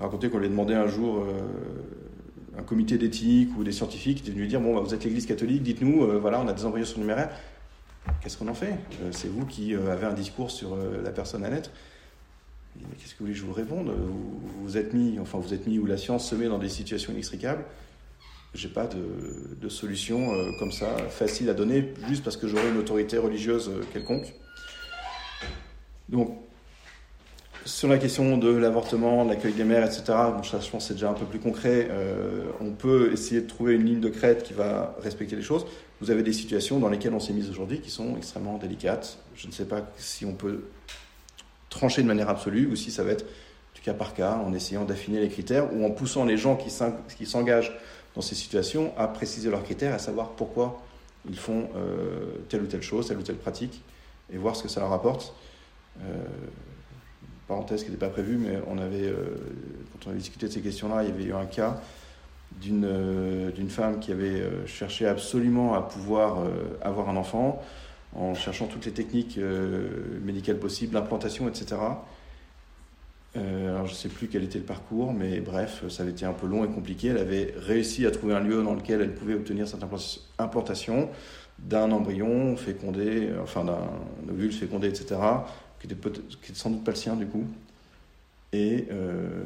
racontait qu'on lui a demandé un jour un comité d'éthique ou des scientifiques est venu dire bon, bah, vous êtes l'Église catholique, dites-nous, euh, voilà, on a des embryons surnuméraires. Qu'est-ce qu'on en fait? Euh, C'est vous qui euh, avez un discours sur la personne à naître. Qu'est-ce que vous voulez que je vous réponde? Vous, êtes mis, enfin vous êtes mis où la science se met dans des situations inextricables. J'ai pas de, de solution comme ça facile à donner juste parce que j'aurai une autorité religieuse quelconque. Donc sur la question de l'avortement, de l'accueil des mères, etc., bon, je pense que c'est déjà un peu plus concret. Euh, on peut essayer de trouver une ligne de crête qui va respecter les choses. Vous avez des situations dans lesquelles on s'est mis aujourd'hui qui sont extrêmement délicates. Je ne sais pas si on peut trancher de manière absolue ou si ça va être du cas par cas en essayant d'affiner les critères ou en poussant les gens qui s'engagent dans ces situations à préciser leurs critères, à savoir pourquoi ils font euh, telle ou telle chose, telle ou telle pratique et voir ce que ça leur apporte. Euh, parenthèse qui n'était pas prévue, mais on avait, euh, quand on avait discuté de ces questions-là, il y avait eu un cas d'une femme qui avait cherché absolument à pouvoir avoir un enfant en cherchant toutes les techniques médicales possibles, l'implantation, etc. alors je ne sais plus quel était le parcours, mais bref, ça avait été un peu long et compliqué. Elle avait réussi à trouver un lieu dans lequel elle pouvait obtenir cette implantation d'un embryon fécondé, enfin d'un ovule fécondé, etc., qui n'était sans doute pas le sien du coup. Et euh,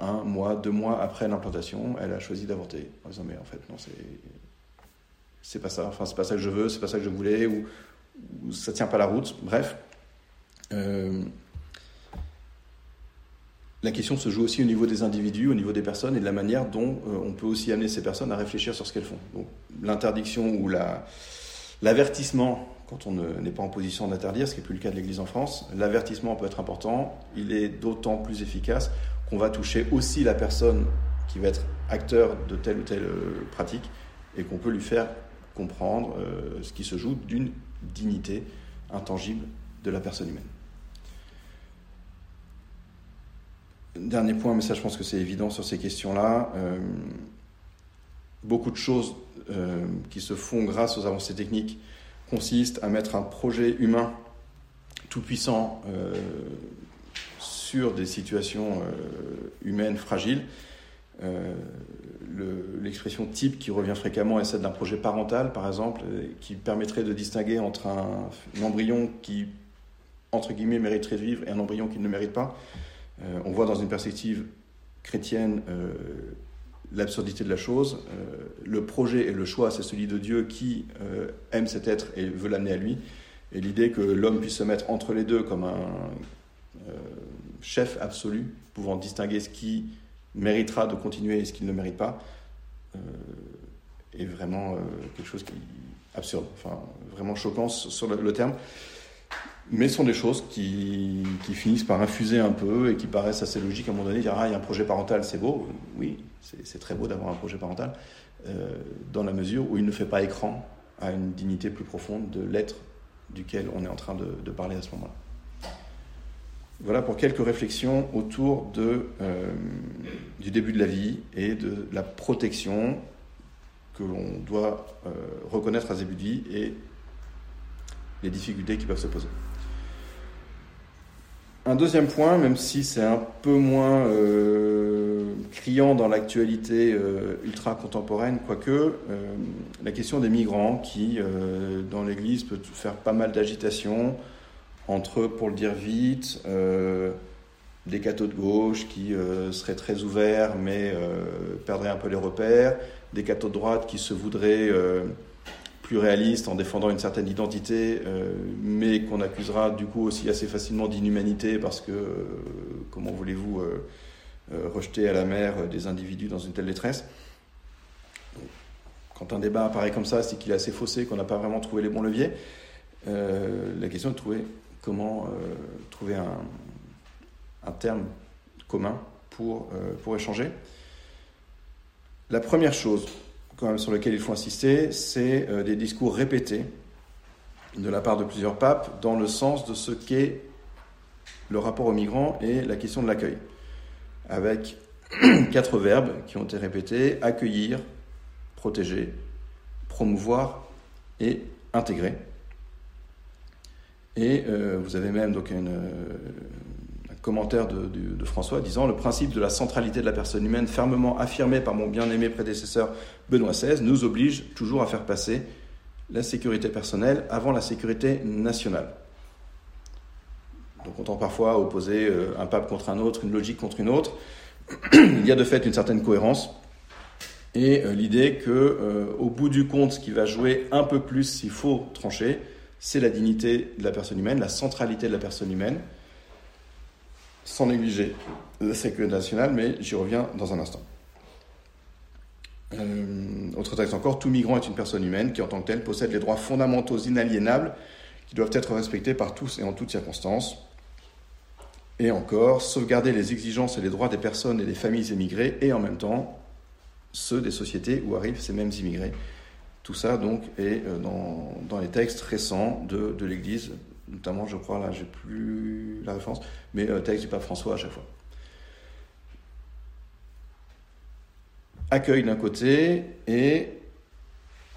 un mois, deux mois après l'implantation, elle a choisi d'avorter en disant mais en fait non c'est c'est pas ça, enfin c'est pas ça que je veux, c'est pas ça que je voulais ou, ça tient pas la route. Bref. Euh, la question se joue aussi au niveau des individus, au niveau des personnes et de la manière dont euh, on peut aussi amener ces personnes à réfléchir sur ce qu'elles font. l'interdiction ou l'avertissement, quand on n'est pas en position d'interdire, ce qui n'est plus le cas de l'Église en France, l'avertissement peut être important. Il est d'autant plus efficace qu'on va toucher aussi la personne qui va être acteur de telle ou telle euh, pratique et qu'on peut lui faire comprendre euh, ce qui se joue d'une dignité intangible de la personne humaine. Dernier point, mais ça je pense que c'est évident sur ces questions-là. Euh, beaucoup de choses qui se font grâce aux avancées techniques consistent à mettre un projet humain tout puissant euh, sur des situations humaines fragiles. L'expression type qui revient fréquemment est celle d'un projet parental, par exemple, qui permettrait de distinguer entre un, un embryon qui, entre guillemets, mériterait de vivre et un embryon qui ne le mérite pas. Euh, on voit dans une perspective chrétienne euh, l'absurdité de la chose. Euh, le projet et le choix, c'est celui de Dieu qui aime cet être et veut l'amener à lui. Et l'idée que l'homme puisse se mettre entre les deux comme un chef absolu, pouvant distinguer ce qui méritera de continuer et ce qui ne mérite pas, est vraiment quelque chose qui absurde, enfin vraiment choquant sur le terme mais ce sont des choses qui, finissent par infuser un peu et qui paraissent assez logiques à un moment donné. Dire, ah, il y a un projet parental, c'est beau. Oui, c'est très beau d'avoir un projet parental, euh, dans la mesure où il ne fait pas écran à une dignité plus profonde de l'être duquel on est en train de, parler à ce moment-là. Voilà pour quelques réflexions autour euh, du début de la vie et de la protection que l'on doit euh, reconnaître à ce début de vie et les difficultés qui peuvent se poser. Un deuxième point, même si c'est un peu moins euh, criant dans l'actualité euh, ultra contemporaine, quoique, euh, la question des migrants qui, dans l'Église, peut faire pas mal d'agitation entre, pour le dire vite, des cathos de gauche qui seraient très ouverts mais perdraient un peu les repères, des cathos de droite qui se voudraient plus réaliste en défendant une certaine identité, euh, mais qu'on accusera du coup aussi assez facilement d'inhumanité parce que euh, comment voulez-vous euh, rejeter à la mer des individus dans une telle détresse Quand un débat apparaît comme ça, c'est qu'il est assez faussé, qu'on n'a pas vraiment trouvé les bons leviers. la question est de trouver comment trouver un, un, terme commun pour, pour échanger. La première chose, sur lequel il faut insister, c'est euh, des discours répétés de la part de plusieurs papes dans le sens de ce qu'est le rapport aux migrants et la question de l'accueil, avec *clears throat* quatre verbes qui ont été répétés accueillir, protéger, promouvoir et intégrer. Et euh, vous avez même donc une, commentaire de, François disant Le principe de la centralité de la personne humaine, fermement affirmé par mon bien-aimé prédécesseur Benoît XVI, nous oblige toujours à faire passer la sécurité personnelle avant la sécurité nationale. Donc on tend parfois opposer euh, un pape contre un autre, une logique contre une autre. *clears throat* Il y a de fait une certaine cohérence et euh, l'idée que, euh, au bout du compte, ce qui va jouer un peu plus s'il faut trancher, c'est la dignité de la personne humaine, la centralité de la personne humaine, sans négliger la sécurité nationale, mais j'y reviens dans un instant. Euh, autre texte encore, tout migrant est une personne humaine qui en tant que telle possède les droits fondamentaux inaliénables qui doivent être respectés par tous et en toutes circonstances. Et encore, sauvegarder les exigences et les droits des personnes et des familles immigrées et en même temps ceux des sociétés où arrivent ces mêmes immigrés. Tout ça donc est euh, dans, les textes récents de l'Église notamment, je crois, là, j'ai plus la référence, mais euh, texte du pape François à chaque fois. accueil d'un côté et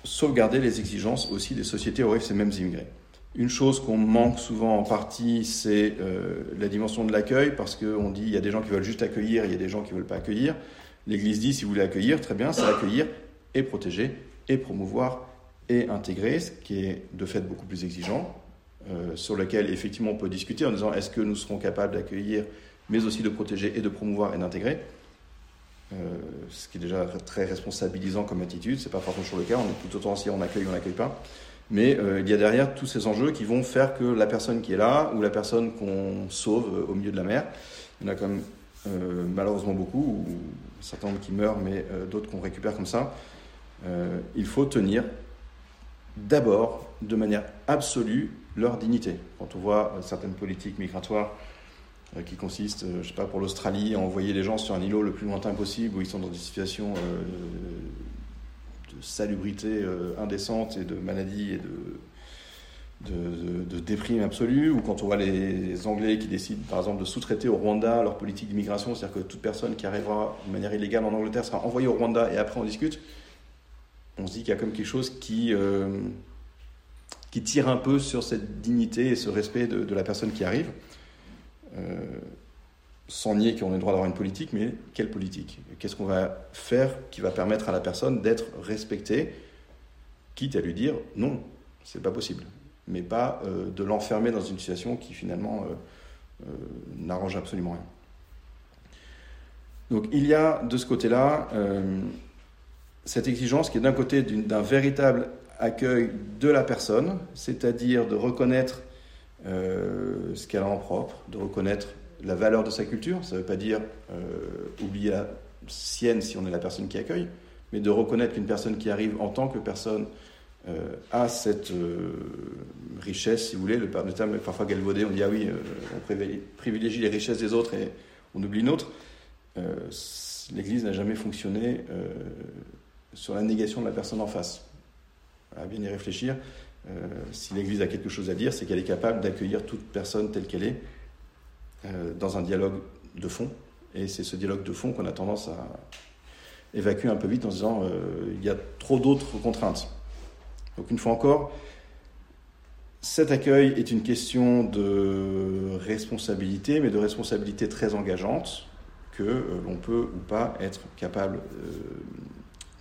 sauvegarder les exigences aussi des sociétés où ces mêmes immigrés. Une chose qu'on manque souvent en partie, c'est euh, la dimension de l'accueil, parce qu'on dit il y a des gens qui veulent juste accueillir, il y a des gens qui ne veulent pas accueillir. L'Église dit si vous voulez accueillir, très bien, c'est accueillir et protéger et promouvoir et intégrer, ce qui est de fait beaucoup plus exigeant, sur lequel effectivement on peut discuter en disant est-ce que nous serons capables d'accueillir, mais aussi de protéger et de promouvoir et d'intégrer? Euh, ce qui est déjà très responsabilisant comme attitude, c'est pas forcément toujours le cas, on est tout autant si on accueille ou on n'accueille pas. Mais euh, il y a derrière tous ces enjeux qui vont faire que la personne qui est là, ou la personne qu'on sauve au milieu de la mer, il y en a quand même malheureusement beaucoup, ou certains qui meurent, mais d'autres qu'on récupère comme ça, il faut tenir d'abord, de manière absolue, leur dignité. Quand on voit euh, certaines politiques migratoires euh, qui consistent, euh, je sais pas, pour l'Australie, à envoyer les gens sur un îlot le plus lointain possible où ils sont dans des situations de salubrité indécente et de maladie et de, de, déprime absolue, ou quand on voit les Anglais qui décident, par exemple, de sous-traiter au Rwanda leur politique d'immigration, c'est-à-dire que toute personne qui arrivera de manière illégale en Angleterre sera envoyée au Rwanda et après on discute on se dit qu'il y a comme quelque chose qui, qui tire un peu sur cette dignité et ce respect de, la personne qui arrive, euh, sans nier qu'on ait le droit d'avoir une politique, mais quelle politique? Qu'est-ce qu'on va faire qui va permettre à la personne d'être respectée, quitte à lui dire non, c'est pas possible, mais pas euh, de l'enfermer dans une situation qui finalement n'arrange absolument rien. Donc il y a de ce côté-là cette exigence qui est d'un côté d'un véritable accueil de la personne, c'est-à-dire de reconnaître euh, ce qu'elle a en propre, de reconnaître la valeur de sa culture. Ça ne veut pas dire euh, oublier la sienne si on est la personne qui accueille, mais de reconnaître qu'une personne qui arrive en tant que personne euh, a cette richesse, si vous voulez. Le, terme est parfois galvaudé, on dit ah oui, on privilégie les richesses des autres et on oublie notre. L'Église n'a jamais fonctionné sur la négation de la personne en face. À bien y réfléchir. Euh, si l'Église a quelque chose à dire, c'est qu'elle est capable d'accueillir toute personne telle qu'elle est euh, dans un dialogue de fond. Et c'est ce dialogue de fond qu'on a tendance à évacuer un peu vite en disant euh, il y a trop d'autres contraintes. Donc une fois encore, cet accueil est une question de responsabilité, mais de responsabilité très engageante que l'on peut ou pas être capable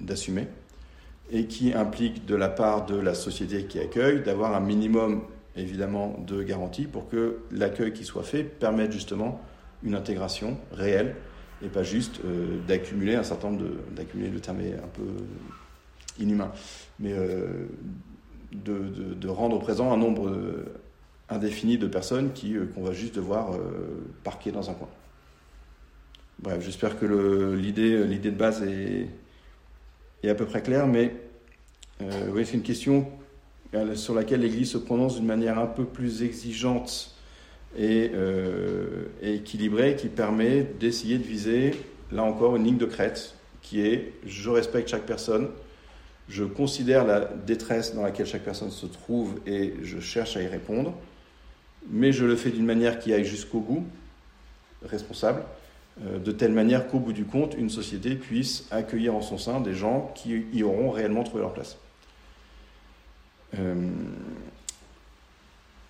d'assumer et qui implique de la part de la société qui accueille d'avoir un minimum évidemment de garanties pour que l'accueil qui soit fait permette justement une intégration réelle et pas juste euh, d'accumuler un certain nombre de d'accumuler le terme est un peu inhumain mais euh, de, de, rendre présent un nombre indéfini de personnes qui euh, qu'on va juste devoir parquer dans un coin. Bref j'espère que l'idée l'idée de base est est à peu près clair, mais euh, oui, c'est une question euh, sur laquelle l'Église se prononce d'une manière un peu plus exigeante et, euh, équilibrée, qui permet d'essayer de viser, là encore, une ligne de crête, qui est je respecte chaque personne, je considère la détresse dans laquelle chaque personne se trouve et je cherche à y répondre, mais je le fais d'une manière qui aille jusqu'au bout, responsable, de telle manière qu'au bout du compte, une société puisse accueillir en son sein des gens qui y auront réellement trouvé leur place. Euh,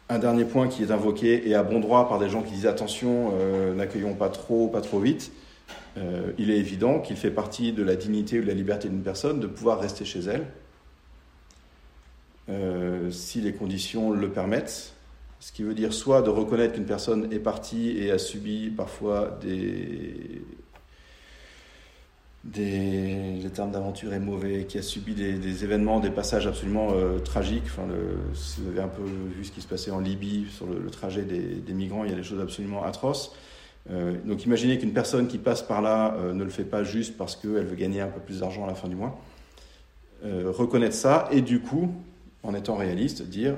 un dernier point qui est invoqué et à bon droit par des gens qui disent attention, euh, n'accueillons pas trop, pas trop vite. il est évident qu'il fait partie de la dignité ou de la liberté d'une personne de pouvoir rester chez elle si les conditions le permettent, ce qui veut dire soit de reconnaître qu'une personne est partie et a subi parfois des. des le terme d'aventure est mauvais, qui a subi des, événements, des passages absolument euh, tragiques. Enfin, si vous avez un peu vu ce qui se passait en Libye sur le, trajet des, migrants, il y a des choses absolument atroces. Euh, donc imaginez qu'une personne qui passe par là euh, ne le fait pas juste parce qu'elle veut gagner un peu plus d'argent à la fin du mois. reconnaître ça et du coup, en étant réaliste, dire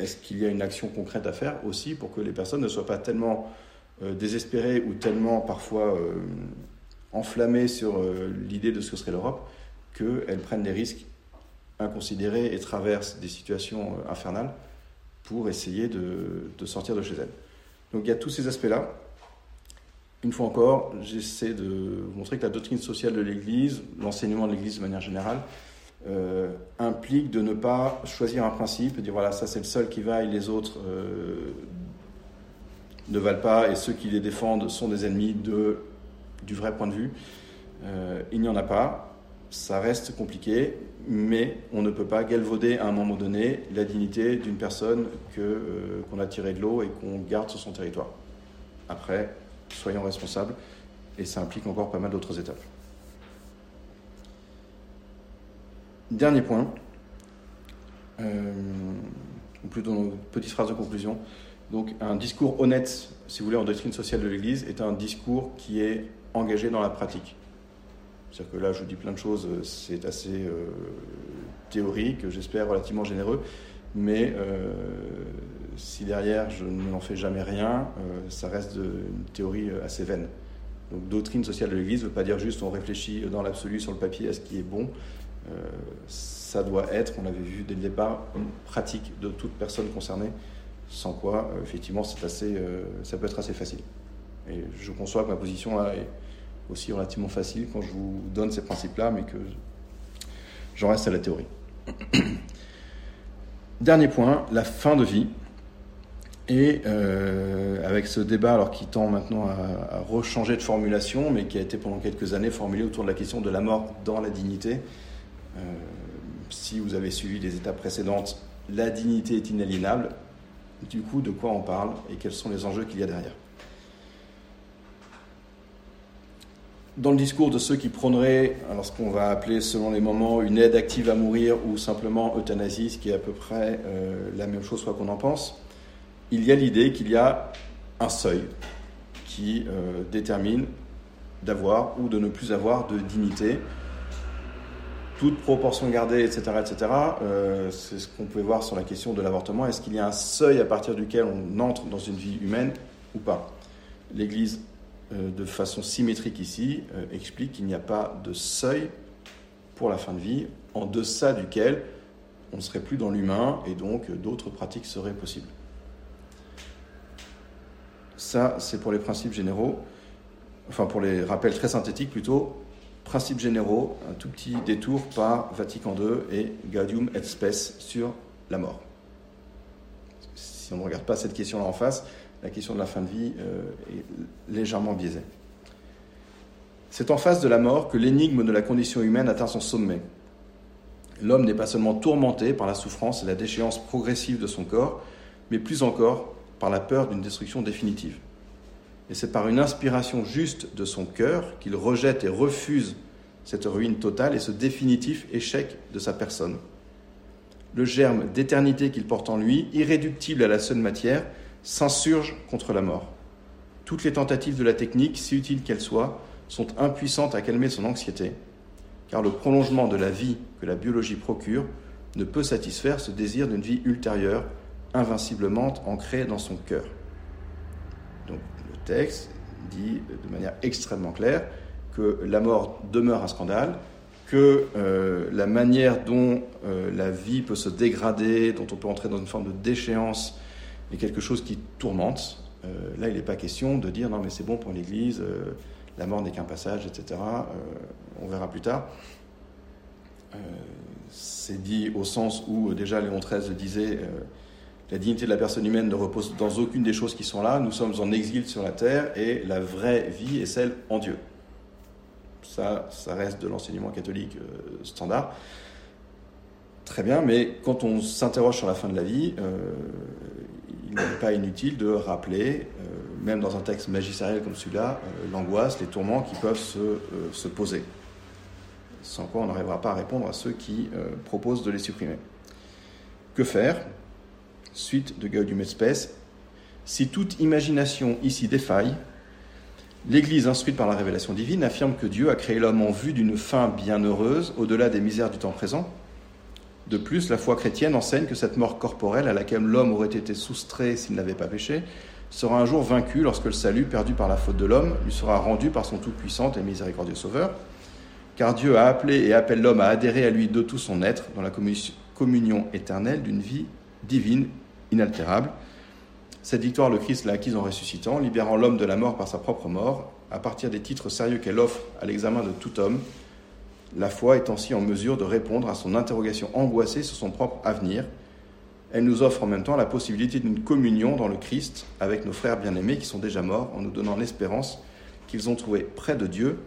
est-ce qu'il y a une action concrète à faire aussi pour que les personnes ne soient pas tellement euh, désespérées ou tellement parfois euh, enflammées sur euh, l'idée de ce que serait l'Europe qu'elles prennent des risques inconsidérés et traversent des situations infernales pour essayer de, sortir de chez elles. Donc il y a tous ces aspects-là. une fois encore, j'essaie de vous montrer que la doctrine sociale de l'Église, l'enseignement de l'Église de manière générale, euh, implique de ne pas choisir un principe et dire voilà, ça c'est le seul qui vaille, les autres euh, ne valent pas et ceux qui les défendent sont des ennemis du vrai point de vue. Euh, il n'y en a pas, ça reste compliqué, mais on ne peut pas galvauder à un moment donné la dignité d'une personne que, qu'on a tirée de l'eau et qu'on garde sur son territoire. Après, soyons responsables et ça implique encore pas mal d'autres étapes. Dernier point, euh, ou plutôt une petite phrase de conclusion. Donc, un discours honnête, si vous voulez, en doctrine sociale de l'Église, est un discours qui est engagé dans la pratique. C'est-à-dire que là, je vous dis plein de choses, c'est assez euh, théorique, j'espère relativement généreux, mais euh, si derrière je n'en fais jamais rien, ça reste une théorie assez vaine. Donc, doctrine sociale de l'Église ne veut pas dire juste on réfléchit dans l'absolu sur le papier à ce qui est bon, ça doit être, on l'avait vu dès le départ, pratique de toute personne concernée, sans quoi, euh, effectivement, c'est assez, euh, ça peut être assez facile. Et je conçois que ma position là est aussi relativement facile quand je vous donne ces principes-là, mais que j'en reste à la théorie. *coughs* Dernier point, la fin de vie. Et euh, avec ce débat, alors qui tend maintenant à, à, rechanger de formulation, mais qui a été pendant quelques années formulé autour de la question de la mort dans la dignité, euh, si vous avez suivi les étapes précédentes, la dignité est inaliénable. Du coup, de quoi on parle et quels sont les enjeux qu'il y a derrière Dans le discours de ceux qui prôneraient alors ce qu'on va appeler selon les moments une aide active à mourir ou simplement euthanasie, ce qui est à peu près euh, la même chose soit qu'on en pense, il y a l'idée qu'il y a un seuil qui euh, détermine d'avoir ou de ne plus avoir de dignité toute proportion gardée, etc., etc. Euh, c'est ce qu'on pouvait voir sur la question de l'avortement. Est-ce qu'il y a un seuil à partir duquel on entre dans une vie humaine ou pas? L'Église, euh, de façon symétrique ici, euh, explique qu'il n'y a pas de seuil pour la fin de vie en deçà duquel on ne serait plus dans l'humain et donc d'autres pratiques seraient possibles. Ça, c'est pour les principes généraux, enfin pour les rappels très synthétiques plutôt, principes généraux, un tout petit détour par Vatican II et Gaudium et Spes sur la mort. Si on ne regarde pas cette question-là en face, la question de la fin de vie euh, est légèrement biaisée. C'est en face de la mort que l'énigme de la condition humaine atteint son sommet. L'homme n'est pas seulement tourmenté par la souffrance et la déchéance progressive de son corps, mais plus encore par la peur d'une destruction définitive. Et c'est par une inspiration juste de son cœur qu'il rejette et refuse cette ruine totale et ce définitif échec de sa personne. Le germe d'éternité qu'il porte en lui, irréductible à la seule matière, s'insurge contre la mort. Toutes les tentatives de la technique, si utiles qu'elles soient, sont impuissantes à calmer son anxiété, car le prolongement de la vie que la biologie procure ne peut satisfaire ce désir d'une vie ultérieure, invinciblement ancrée dans son cœur. Donc texte dit de manière extrêmement claire que la mort demeure un scandale, que euh, la manière dont euh, la vie peut se dégrader, dont on peut entrer dans une forme de déchéance, est quelque chose qui tourmente. Euh, là, il n'est pas question de dire non mais c'est bon pour l'Église, la mort n'est qu'un passage, etc. On verra plus tard. C'est dit au sens où déjà Léon XIII disait la dignité de la personne humaine ne repose dans aucune des choses qui sont là. Nous sommes en exil sur la terre et la vraie vie est celle en Dieu. Ça, ça reste de l'enseignement catholique euh, standard. Très bien, mais quand on s'interroge sur la fin de la vie, euh, il n'est pas inutile de rappeler, euh, même dans un texte magistériel comme celui-là, l'angoisse, les tourments qui peuvent se, se, poser. Sans quoi on n'arrivera pas à répondre à ceux qui proposent de les supprimer. Que faire? Suite de Gaudium et si toute imagination ici défaille, l'Église instruite par la révélation divine affirme que Dieu a créé l'homme en vue d'une fin bienheureuse au-delà des misères du temps présent. De plus, la foi chrétienne enseigne que cette mort corporelle à laquelle l'homme aurait été soustrait s'il n'avait pas péché sera un jour vaincu lorsque le salut perdu par la faute de l'homme lui sera rendu par son tout-puissant et miséricordieux Sauveur. Car Dieu a appelé et appelle l'homme à adhérer à lui de tout son être dans la communion éternelle d'une vie divine inaltérable. Cette victoire, le Christ l'a acquise en ressuscitant, libérant l'homme de la mort par sa propre mort, à partir des titres sérieux qu'elle offre à l'examen de tout homme. La foi est ainsi en mesure de répondre à son interrogation angoissée sur son propre avenir. Elle nous offre en même temps la possibilité d'une communion dans le Christ avec nos frères bien-aimés qui sont déjà morts, en nous donnant l'espérance qu'ils ont trouvé près de Dieu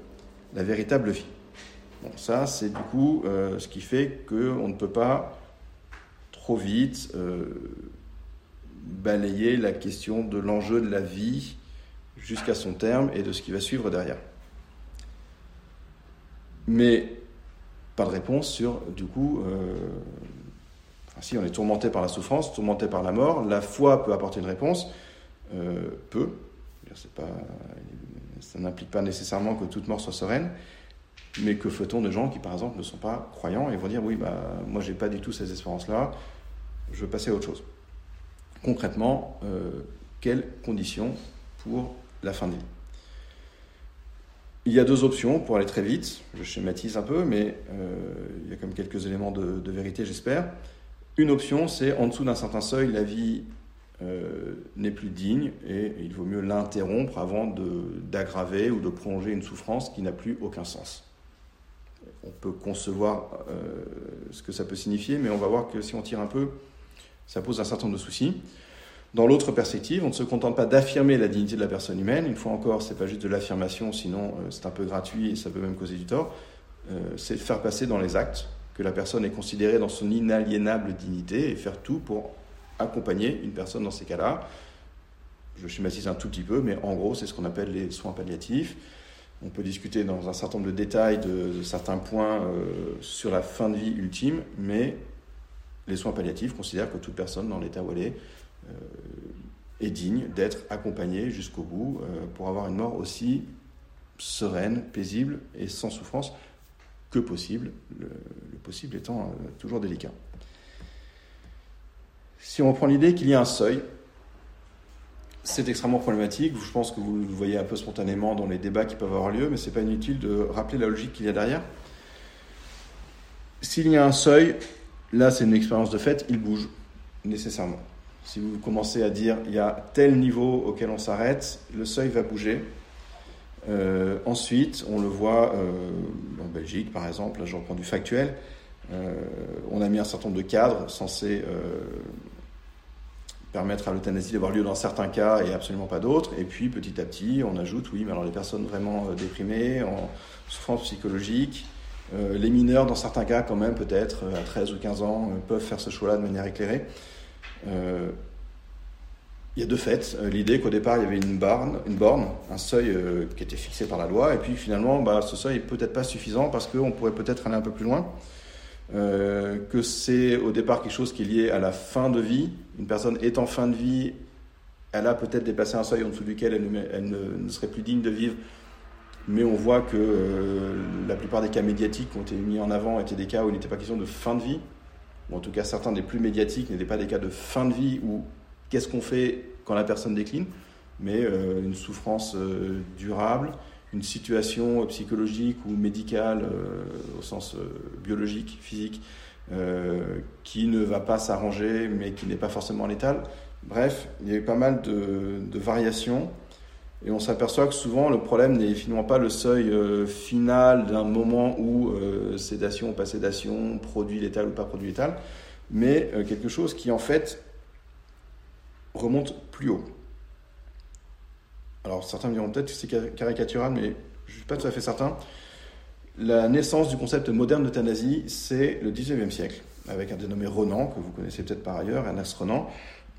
la véritable vie. Bon, ça, c'est du coup euh, ce qui fait qu'on ne peut pas trop vite euh, balayer la question de l'enjeu de la vie jusqu'à son terme et de ce qui va suivre derrière. Mais pas de réponse sur, du coup, euh, si on est tourmenté par la souffrance, tourmenté par la mort, la foi peut apporter une réponse, euh, peut, pas, ça n'implique pas nécessairement que toute mort soit sereine, mais que fait-on de gens qui, par exemple, ne sont pas croyants et vont dire, oui, bah, moi, j'ai pas du tout ces espérances-là, je veux passer à autre chose concrètement euh, quelles conditions pour la fin de vie. Il y a deux options pour aller très vite. Je schématise un peu, mais euh, il y a même quelques éléments de, vérité, j'espère. Une option, c'est en dessous d'un certain seuil, la vie euh, n'est plus digne et il vaut mieux l'interrompre avant d'aggraver ou de prolonger une souffrance qui n'a plus aucun sens. On peut concevoir ce que ça peut signifier, mais on va voir que si on tire un peu, ça pose un certain nombre de soucis. Dans l'autre perspective, on ne se contente pas d'affirmer la dignité de la personne humaine. Une fois encore, c'est pas juste de l'affirmation, sinon euh, c'est un peu gratuit et ça peut même causer du tort. Euh, c'est de faire passer dans les actes que la personne est considérée dans son inaliénable dignité et faire tout pour accompagner une personne dans ces cas-là. Je schématise un tout petit peu, mais en gros, c'est ce qu'on appelle les soins palliatifs. On peut discuter dans un certain nombre de détails de, certains points euh, sur la fin de vie ultime, mais les soins palliatifs considèrent que toute personne dans l'état où elle est euh, est digne d'être accompagnée jusqu'au bout euh, pour avoir une mort aussi sereine, paisible et sans souffrance que possible, le, possible étant euh, toujours délicat. Si on reprend l'idée qu'il y a un seuil, c'est extrêmement problématique. Je pense que vous le voyez un peu spontanément dans les débats qui peuvent avoir lieu, mais ce n'est pas inutile de rappeler la logique qu'il y a derrière. S'il y a un seuil, Là, c'est une expérience de fait, il bouge nécessairement. Si vous commencez à dire il y a tel niveau auquel on s'arrête, le seuil va bouger. Euh, ensuite, on le voit euh, en Belgique, par exemple, là je reprends du factuel, euh, on a mis un certain nombre de cadres censés permettre à l'euthanasie d'avoir lieu dans certains cas et absolument pas d'autres. Et puis petit à petit, on ajoute, oui, mais alors les personnes vraiment déprimées, en souffrance psychologique, euh, les mineurs, dans certains cas, quand même, peut-être, euh, à 13 ou 15 ans, euh, peuvent faire ce choix-là de manière éclairée. il y a deux faits. L'idée qu'au départ, il y avait une, une borne, un seuil qui était fixé par la loi, et puis finalement, bah, ce seuil n'est peut-être pas suffisant parce qu'on pourrait peut-être aller un peu plus loin. que c'est au départ quelque chose qui est lié à la fin de vie. Une personne est en fin de vie, elle a peut-être dépassé un seuil en dessous duquel elle, ne, serait plus digne de vivre mais on voit que euh, la plupart des cas médiatiques qui ont été mis en avant étaient des cas où il n'était pas question de fin de vie, ou en tout cas certains des plus médiatiques n'étaient pas des cas de fin de vie ou qu'est-ce qu'on fait quand la personne décline, mais euh, une souffrance euh, durable, une situation psychologique ou médicale au sens biologique, physique, qui ne va pas s'arranger mais qui n'est pas forcément létale. Bref, il y a eu pas mal de, de variations et on s'aperçoit que souvent le problème n'est finalement pas le seuil euh, final d'un moment où euh, sédation ou pas sédation, produit létal ou pas produit létal, mais euh, quelque chose qui en fait remonte plus haut. Alors certains diront peut-être que c'est caricatural, mais je ne suis pas tout à fait certain. La naissance du concept moderne d'euthanasie, c'est le 19e siècle, avec un dénommé Renan, que vous connaissez peut-être par ailleurs, Ernest Renan,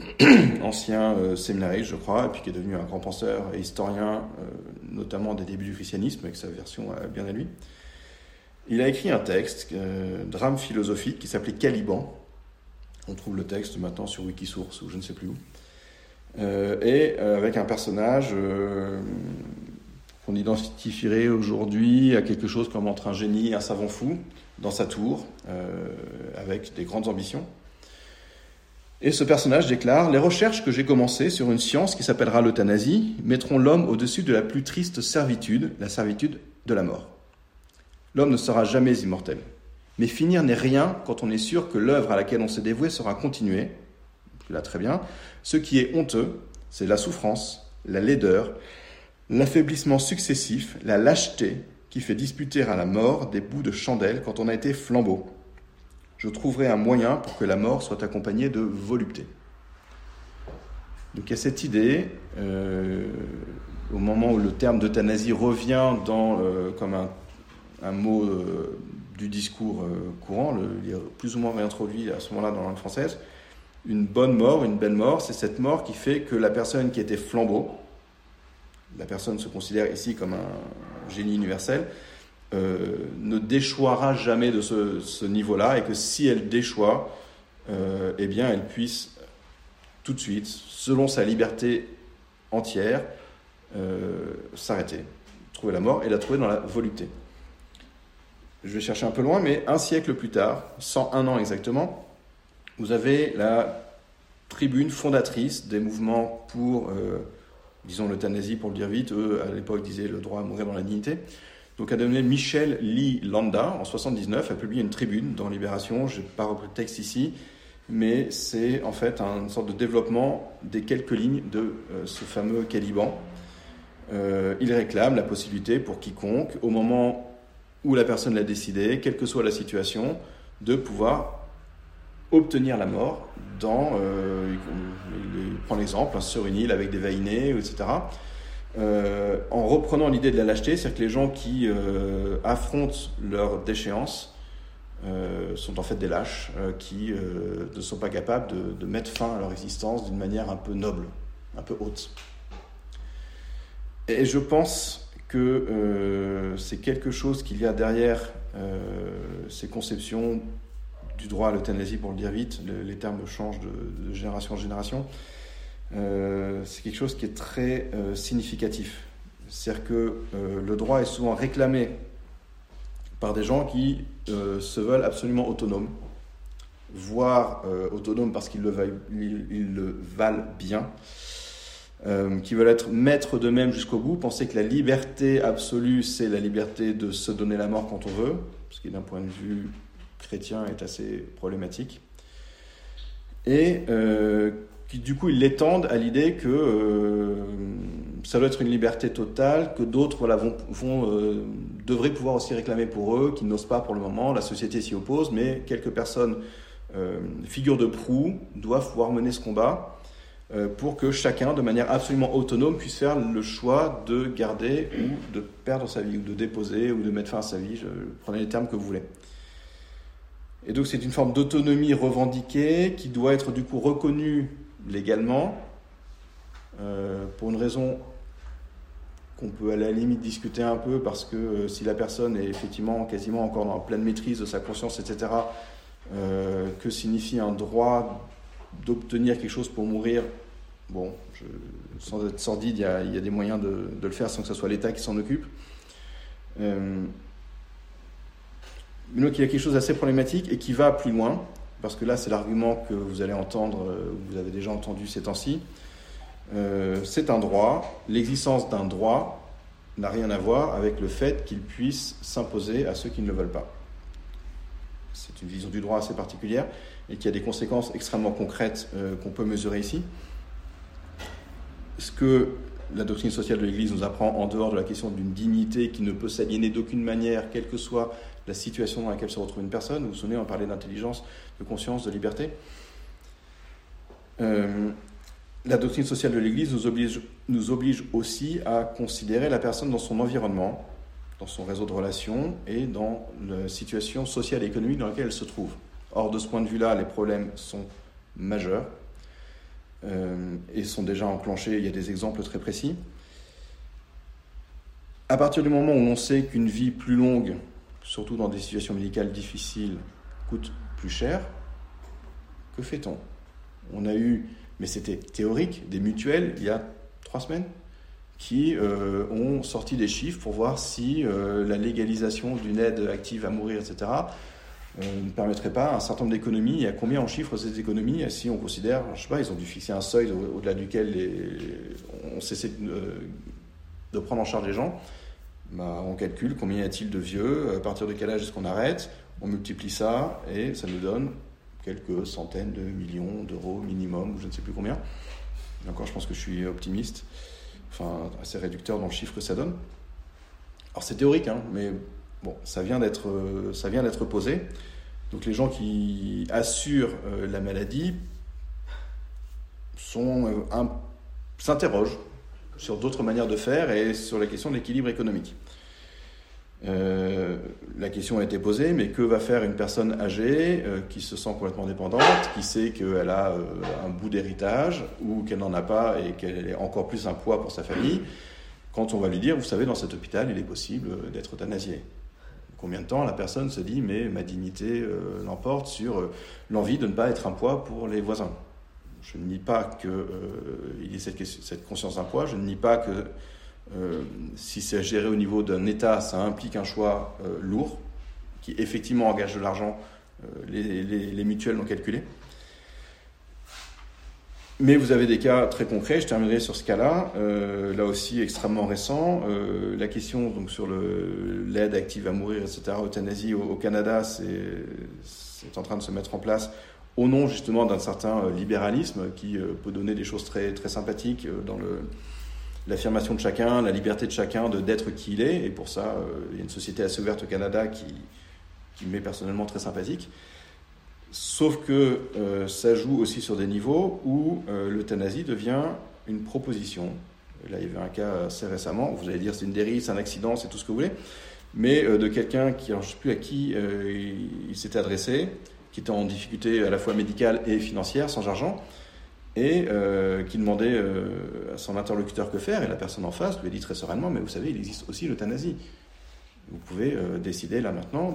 *clears throat* ancien euh, séminariste, je crois, et puis qui est devenu un grand penseur et historien, euh, notamment des débuts du christianisme, avec sa version euh, bien à lui. Il a écrit un texte, drame philosophique, qui s'appelait Caliban. On trouve le texte maintenant sur Wikisource ou je ne sais plus où. et avec un personnage qu'on identifierait aujourd'hui à quelque chose comme entre un génie et un savant fou dans sa tour, avec des grandes ambitions. Et ce personnage déclare Les recherches que j'ai commencées sur une science qui s'appellera l'euthanasie mettront l'homme au-dessus de la plus triste servitude, la servitude de la mort. L'homme ne sera jamais immortel. Mais finir n'est rien quand on est sûr que l'œuvre à laquelle on s'est dévoué sera continuée. là très bien. Ce qui est honteux, c'est la souffrance, la laideur, l'affaiblissement successif, la lâcheté qui fait disputer à la mort des bouts de chandelle quand on a été flambeau. Je trouverai un moyen pour que la mort soit accompagnée de volupté. Donc a cette idée, euh, au moment où le terme d'euthanasie revient dans, euh, comme un, mot euh, du discours courant, le, plus ou moins réintroduit à ce moment-là dans la langue française, une bonne mort, une belle mort, c'est cette mort qui fait que la personne qui était flambeau, la personne se considère ici comme un génie universel, ne déchoira jamais de ce, niveau-là et que si elle déchoit, eh bien elle puisse tout de suite, selon sa liberté entière, euh, s'arrêter, trouver la mort et la trouver dans la volupté. Je vais chercher un peu loin, mais un siècle plus tard, 101 ans exactement, vous avez la tribune fondatrice des mouvements pour, euh, disons l'euthanasie pour le dire vite, eux à l'époque disaient le droit à mourir dans la dignité. Donc a donné Michel Lee Landa en 79, a publié une tribune dans Libération, je n'ai pas repris le texte ici, mais c'est en fait une sorte de développement des quelques lignes de euh, ce fameux Caliban. Euh, il réclame la possibilité pour quiconque, au moment où la personne l'a décidé, quelle que soit la situation, de pouvoir obtenir la mort dans, euh, il, prend l'exemple, sur une île avec des vainés, etc. en reprenant l'idée de la lâcheté, c'est-à-dire que les gens qui affrontent leur déchéance euh, sont en fait des lâches euh, qui euh, ne sont pas capables de, mettre fin à leur existence d'une manière un peu noble, un peu haute. Et je pense que c'est quelque chose qu'il y a derrière ces conceptions du droit à l'euthanasie, pour le dire vite, les termes changent de génération en génération. C'est quelque chose qui est très significatif. C'est-à-dire que le droit est souvent réclamé par des gens qui euh, se veulent absolument autonomes, voire euh, autonomes parce qu'ils le, le, valent bien, euh, qui veulent être maîtres d'eux-mêmes jusqu'au bout, penser que la liberté absolue, c'est la liberté de se donner la mort quand on veut, ce qui d'un point de vue chrétien est assez problématique, et qui du coup ils l'étendent à l'idée que ça doit être une liberté totale, que d'autres voilà, vont, euh, devraient pouvoir aussi réclamer pour eux, qu'ils n'osent pas pour le moment. La société s'y oppose, mais quelques personnes, euh, figures de proue, doivent pouvoir mener ce combat euh, pour que chacun, de manière absolument autonome, puisse faire le choix de garder ou de perdre sa vie, ou de déposer, ou de mettre fin à sa vie. Je, prenez les termes que vous voulez. Et donc c'est une forme d'autonomie revendiquée qui doit être du coup reconnue légalement, euh, pour une raison qu'on peut à la limite discuter un peu parce que euh, si la personne est effectivement quasiment encore la pleine maîtrise de sa conscience, etc., euh, que signifie un droit d'obtenir quelque chose pour mourir Bon, sans être sordide, il y, a, des moyens de, de, le faire sans que ce soit l'État qui s'en occupe. Mais donc il y a quelque chose d'assez problématique et qui va plus loin, parce que là c'est l'argument que vous allez entendre, vous avez déjà entendu ces temps-ci. Euh, c'est un droit. L'existence d'un droit n'a rien à voir avec le fait qu'il puisse s'imposer à ceux qui ne le veulent pas. C'est une vision du droit assez particulière et qui a des conséquences extrêmement concrètes euh, qu'on peut mesurer ici. Ce que la doctrine sociale de l'Église nous apprend en dehors de la question d'une dignité qui ne peut s'aliéner d'aucune manière, quelle que soit la situation dans laquelle se retrouve une personne. Vous vous souvenez, on parlait d'intelligence, de conscience, de liberté. Euh, la doctrine sociale de l'Église nous oblige, aussi à considérer la personne dans son environnement, dans son réseau de relations et dans la situation sociale et économique dans laquelle elle se trouve. Or, de ce point de vue-là, les problèmes sont majeurs euh, et sont déjà enclenchés. Il y a des exemples très précis. À partir du moment où on sait qu'une vie plus longue, surtout dans des situations médicales difficiles, coûte plus cher, que fait-on? On a eu mais c'était théorique, des mutuelles, il y a trois semaines, qui euh, ont sorti des chiffres pour voir si euh, la légalisation d'une aide active à mourir, etc., euh, ne permettrait pas un certain nombre d'économies. Et à combien on chiffre ces économies Si on considère, je sais pas, ils ont dû fixer un seuil au-delà duquel on cessait de, prendre en charge les gens. Bah, on calcule combien y a-t-il de vieux, à partir de quel âge est-ce qu'on arrête, on multiplie ça et ça nous donne quelques centaines de millions d'euros minimum, ou je ne sais plus combien. Et encore, je pense que je suis optimiste, enfin assez réducteur dans le chiffre que ça donne. Alors c'est théorique, hein, mais bon, ça vient d'être, ça vient d'être posé. Donc les gens qui assurent euh, la maladie euh, s'interrogent sur d'autres manières de faire et sur la question de l'équilibre économique. Euh, la question a été posée, mais que va faire une personne âgée euh, qui se sent complètement dépendante, qui sait qu'elle a euh, un bout d'héritage ou qu'elle n'en a pas et qu'elle est encore plus un poids pour sa famille, quand on va lui dire, vous savez, dans cet hôpital, il est possible d'être euthanasié. Combien de temps la personne se dit, mais ma dignité l'emporte sur l'envie de ne pas être un poids pour les voisins? Je ne nie pas qu'il y ait cette, cette conscience d'un poids, je ne nie pas que euh, si c'est géré au niveau d'un État, ça implique un choix euh, lourd, qui effectivement engage de l'argent, euh, les, mutuelles l'ont calculé. Mais vous avez des cas très concrets, je terminerai sur ce cas-là, là aussi extrêmement récent. la question donc, sur l'aide active à mourir, etc., euthanasie au, au Canada, c'est en train de se mettre en place au nom justement d'un certain libéralisme qui peut donner des choses très, très sympathiques dans le, l'affirmation de chacun, la liberté de chacun de d'être qui il est. Et pour ça, euh, il y a une société assez ouverte au Canada qui, qui m'est personnellement très sympathique. Sauf que euh, ça joue aussi sur des niveaux où euh, l'euthanasie devient une proposition. Là, il y avait un cas assez récemment, vous allez dire c'est une dérive, c'est un accident, c'est tout ce que vous voulez, mais de quelqu'un qui, je ne sais plus à qui il s'était adressé, qui était en difficulté à la fois médicale et financière, sans argent, et euh, qui demandait euh, à son interlocuteur que faire, et la personne en face lui a dit très sereinement, mais vous savez, il existe aussi l'euthanasie. Vous pouvez euh, décider là maintenant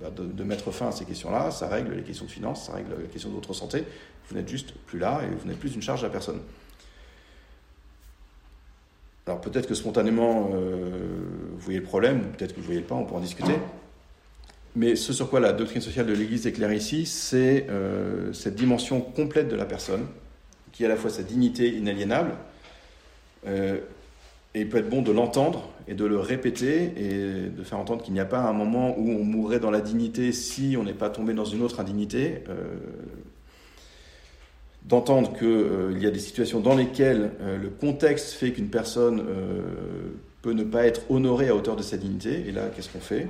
bah, de, de, mettre fin à ces questions-là, ça règle les questions de finances, ça règle les questions de votre santé, vous n'êtes juste plus là et vous n'êtes plus une charge à personne. Alors peut-être que spontanément, vous voyez le problème, peut-être que vous ne voyez pas, on pourra en discuter. Mais ce sur quoi la doctrine sociale de l'Église éclaire ici, c'est euh, cette dimension complète de la personne, qui est à la fois sa dignité inaliénable, euh, et il peut être bon de l'entendre et de le répéter et de faire entendre qu'il n'y a pas un moment où on mourrait dans la dignité si on n'est pas tombé dans une autre indignité. Euh, d'entendre qu'il y a des situations dans lesquelles le contexte fait qu'une personne peut ne pas être honorée à hauteur de sa dignité, et là, qu'est-ce qu'on fait?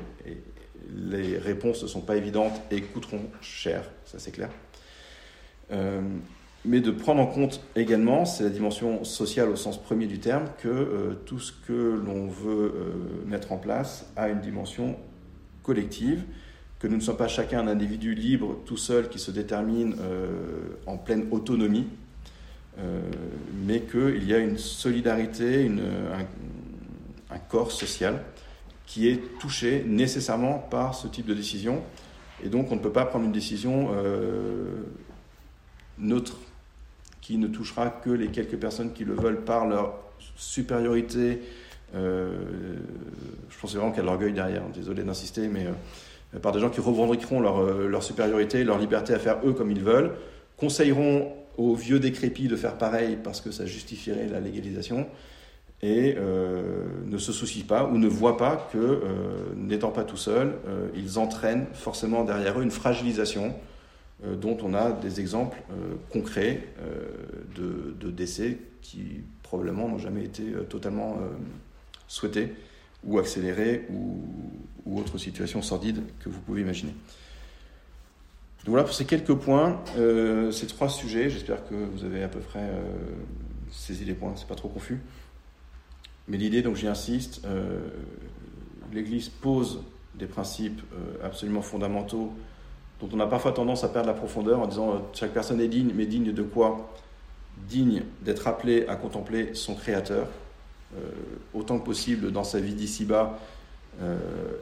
Les réponses ne sont pas évidentes et coûteront cher, ça c'est clair. Euh, mais de prendre en compte également, c'est la dimension sociale au sens premier du terme, que euh, tout ce que l'on veut euh, mettre en place a une dimension collective, que nous ne sommes pas chacun un individu libre tout seul qui se détermine en pleine autonomie, mais qu'il y a une solidarité, un corps social qui est touché nécessairement par ce type de décision. Et donc on ne peut pas prendre une décision euh, neutre qui ne touchera que les quelques personnes qui le veulent par leur supériorité. Euh, je pense vraiment qu'il y a de l'orgueil derrière, désolé d'insister, mais euh, par des gens qui revendiqueront leur, leur, supériorité, leur liberté à faire eux comme ils veulent, conseilleront aux vieux décrépits de faire pareil parce que ça justifierait la légalisation, et euh, ne se soucient pas ou ne voient pas que, euh, n'étant pas tout seuls, euh, ils entraînent forcément derrière eux une fragilisation dont on a des exemples concrets de, décès qui probablement n'ont jamais été totalement souhaités ou accélérés ou, ou autres situations sordides que vous pouvez imaginer. Donc voilà pour ces quelques points, ces trois sujets. J'espère que vous avez à peu près saisi les points, c'est pas trop confus. Mais l'idée, donc j'y insiste, euh, l'Église pose des principes euh, absolument fondamentaux dont on a parfois tendance à perdre la profondeur en disant euh, chaque personne est digne, mais digne de quoi? Digne d'être appelé à contempler son Créateur autant que possible dans sa vie d'ici-bas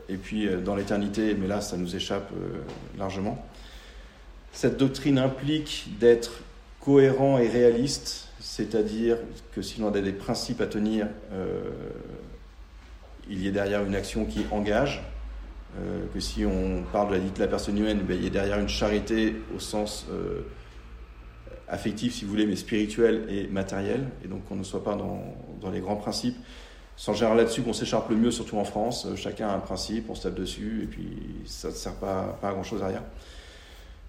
et puis dans l'éternité, mais là ça nous échappe largement. Cette doctrine implique d'être cohérent et réaliste c'est-à-dire que si l'on a des principes à tenir, euh, il y ait derrière une action qui engage, euh, que si on parle de la dignité de la personne humaine, ben, il y ait derrière une charité au sens euh, affectif, si vous voulez, mais spirituel et matériel, et donc qu'on ne soit pas dans, les grands principes. Sans gérer là-dessus qu'on s'écharpe le mieux, surtout en France. Chacun a un principe, on se tape dessus, et puis ça ne sert pas, pas à grand-chose derrière.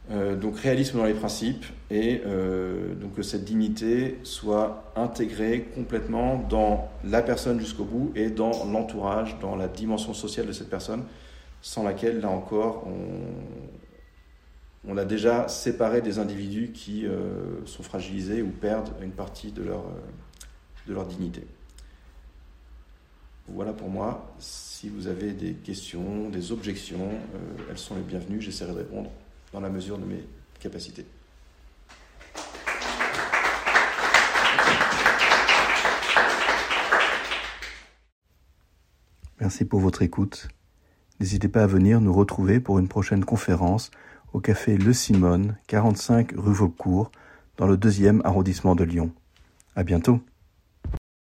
Euh, donc réalisme dans les principes et euh, donc que cette dignité soit intégrée complètement dans la personne jusqu'au bout et dans l'entourage, dans la dimension sociale de cette personne, sans laquelle, là encore, on, a déjà séparé des individus qui euh, sont fragilisés ou perdent une partie de leur, de leur dignité. Voilà pour moi. Si vous avez des questions, des objections, elles sont les bienvenues. J'essaierai de répondre dans la mesure de mes capacités. Merci pour votre écoute. N'hésitez pas à venir nous retrouver pour une prochaine conférence au café Le Simone, 45 rue Vaucourt, dans le deuxième arrondissement de Lyon. À bientôt.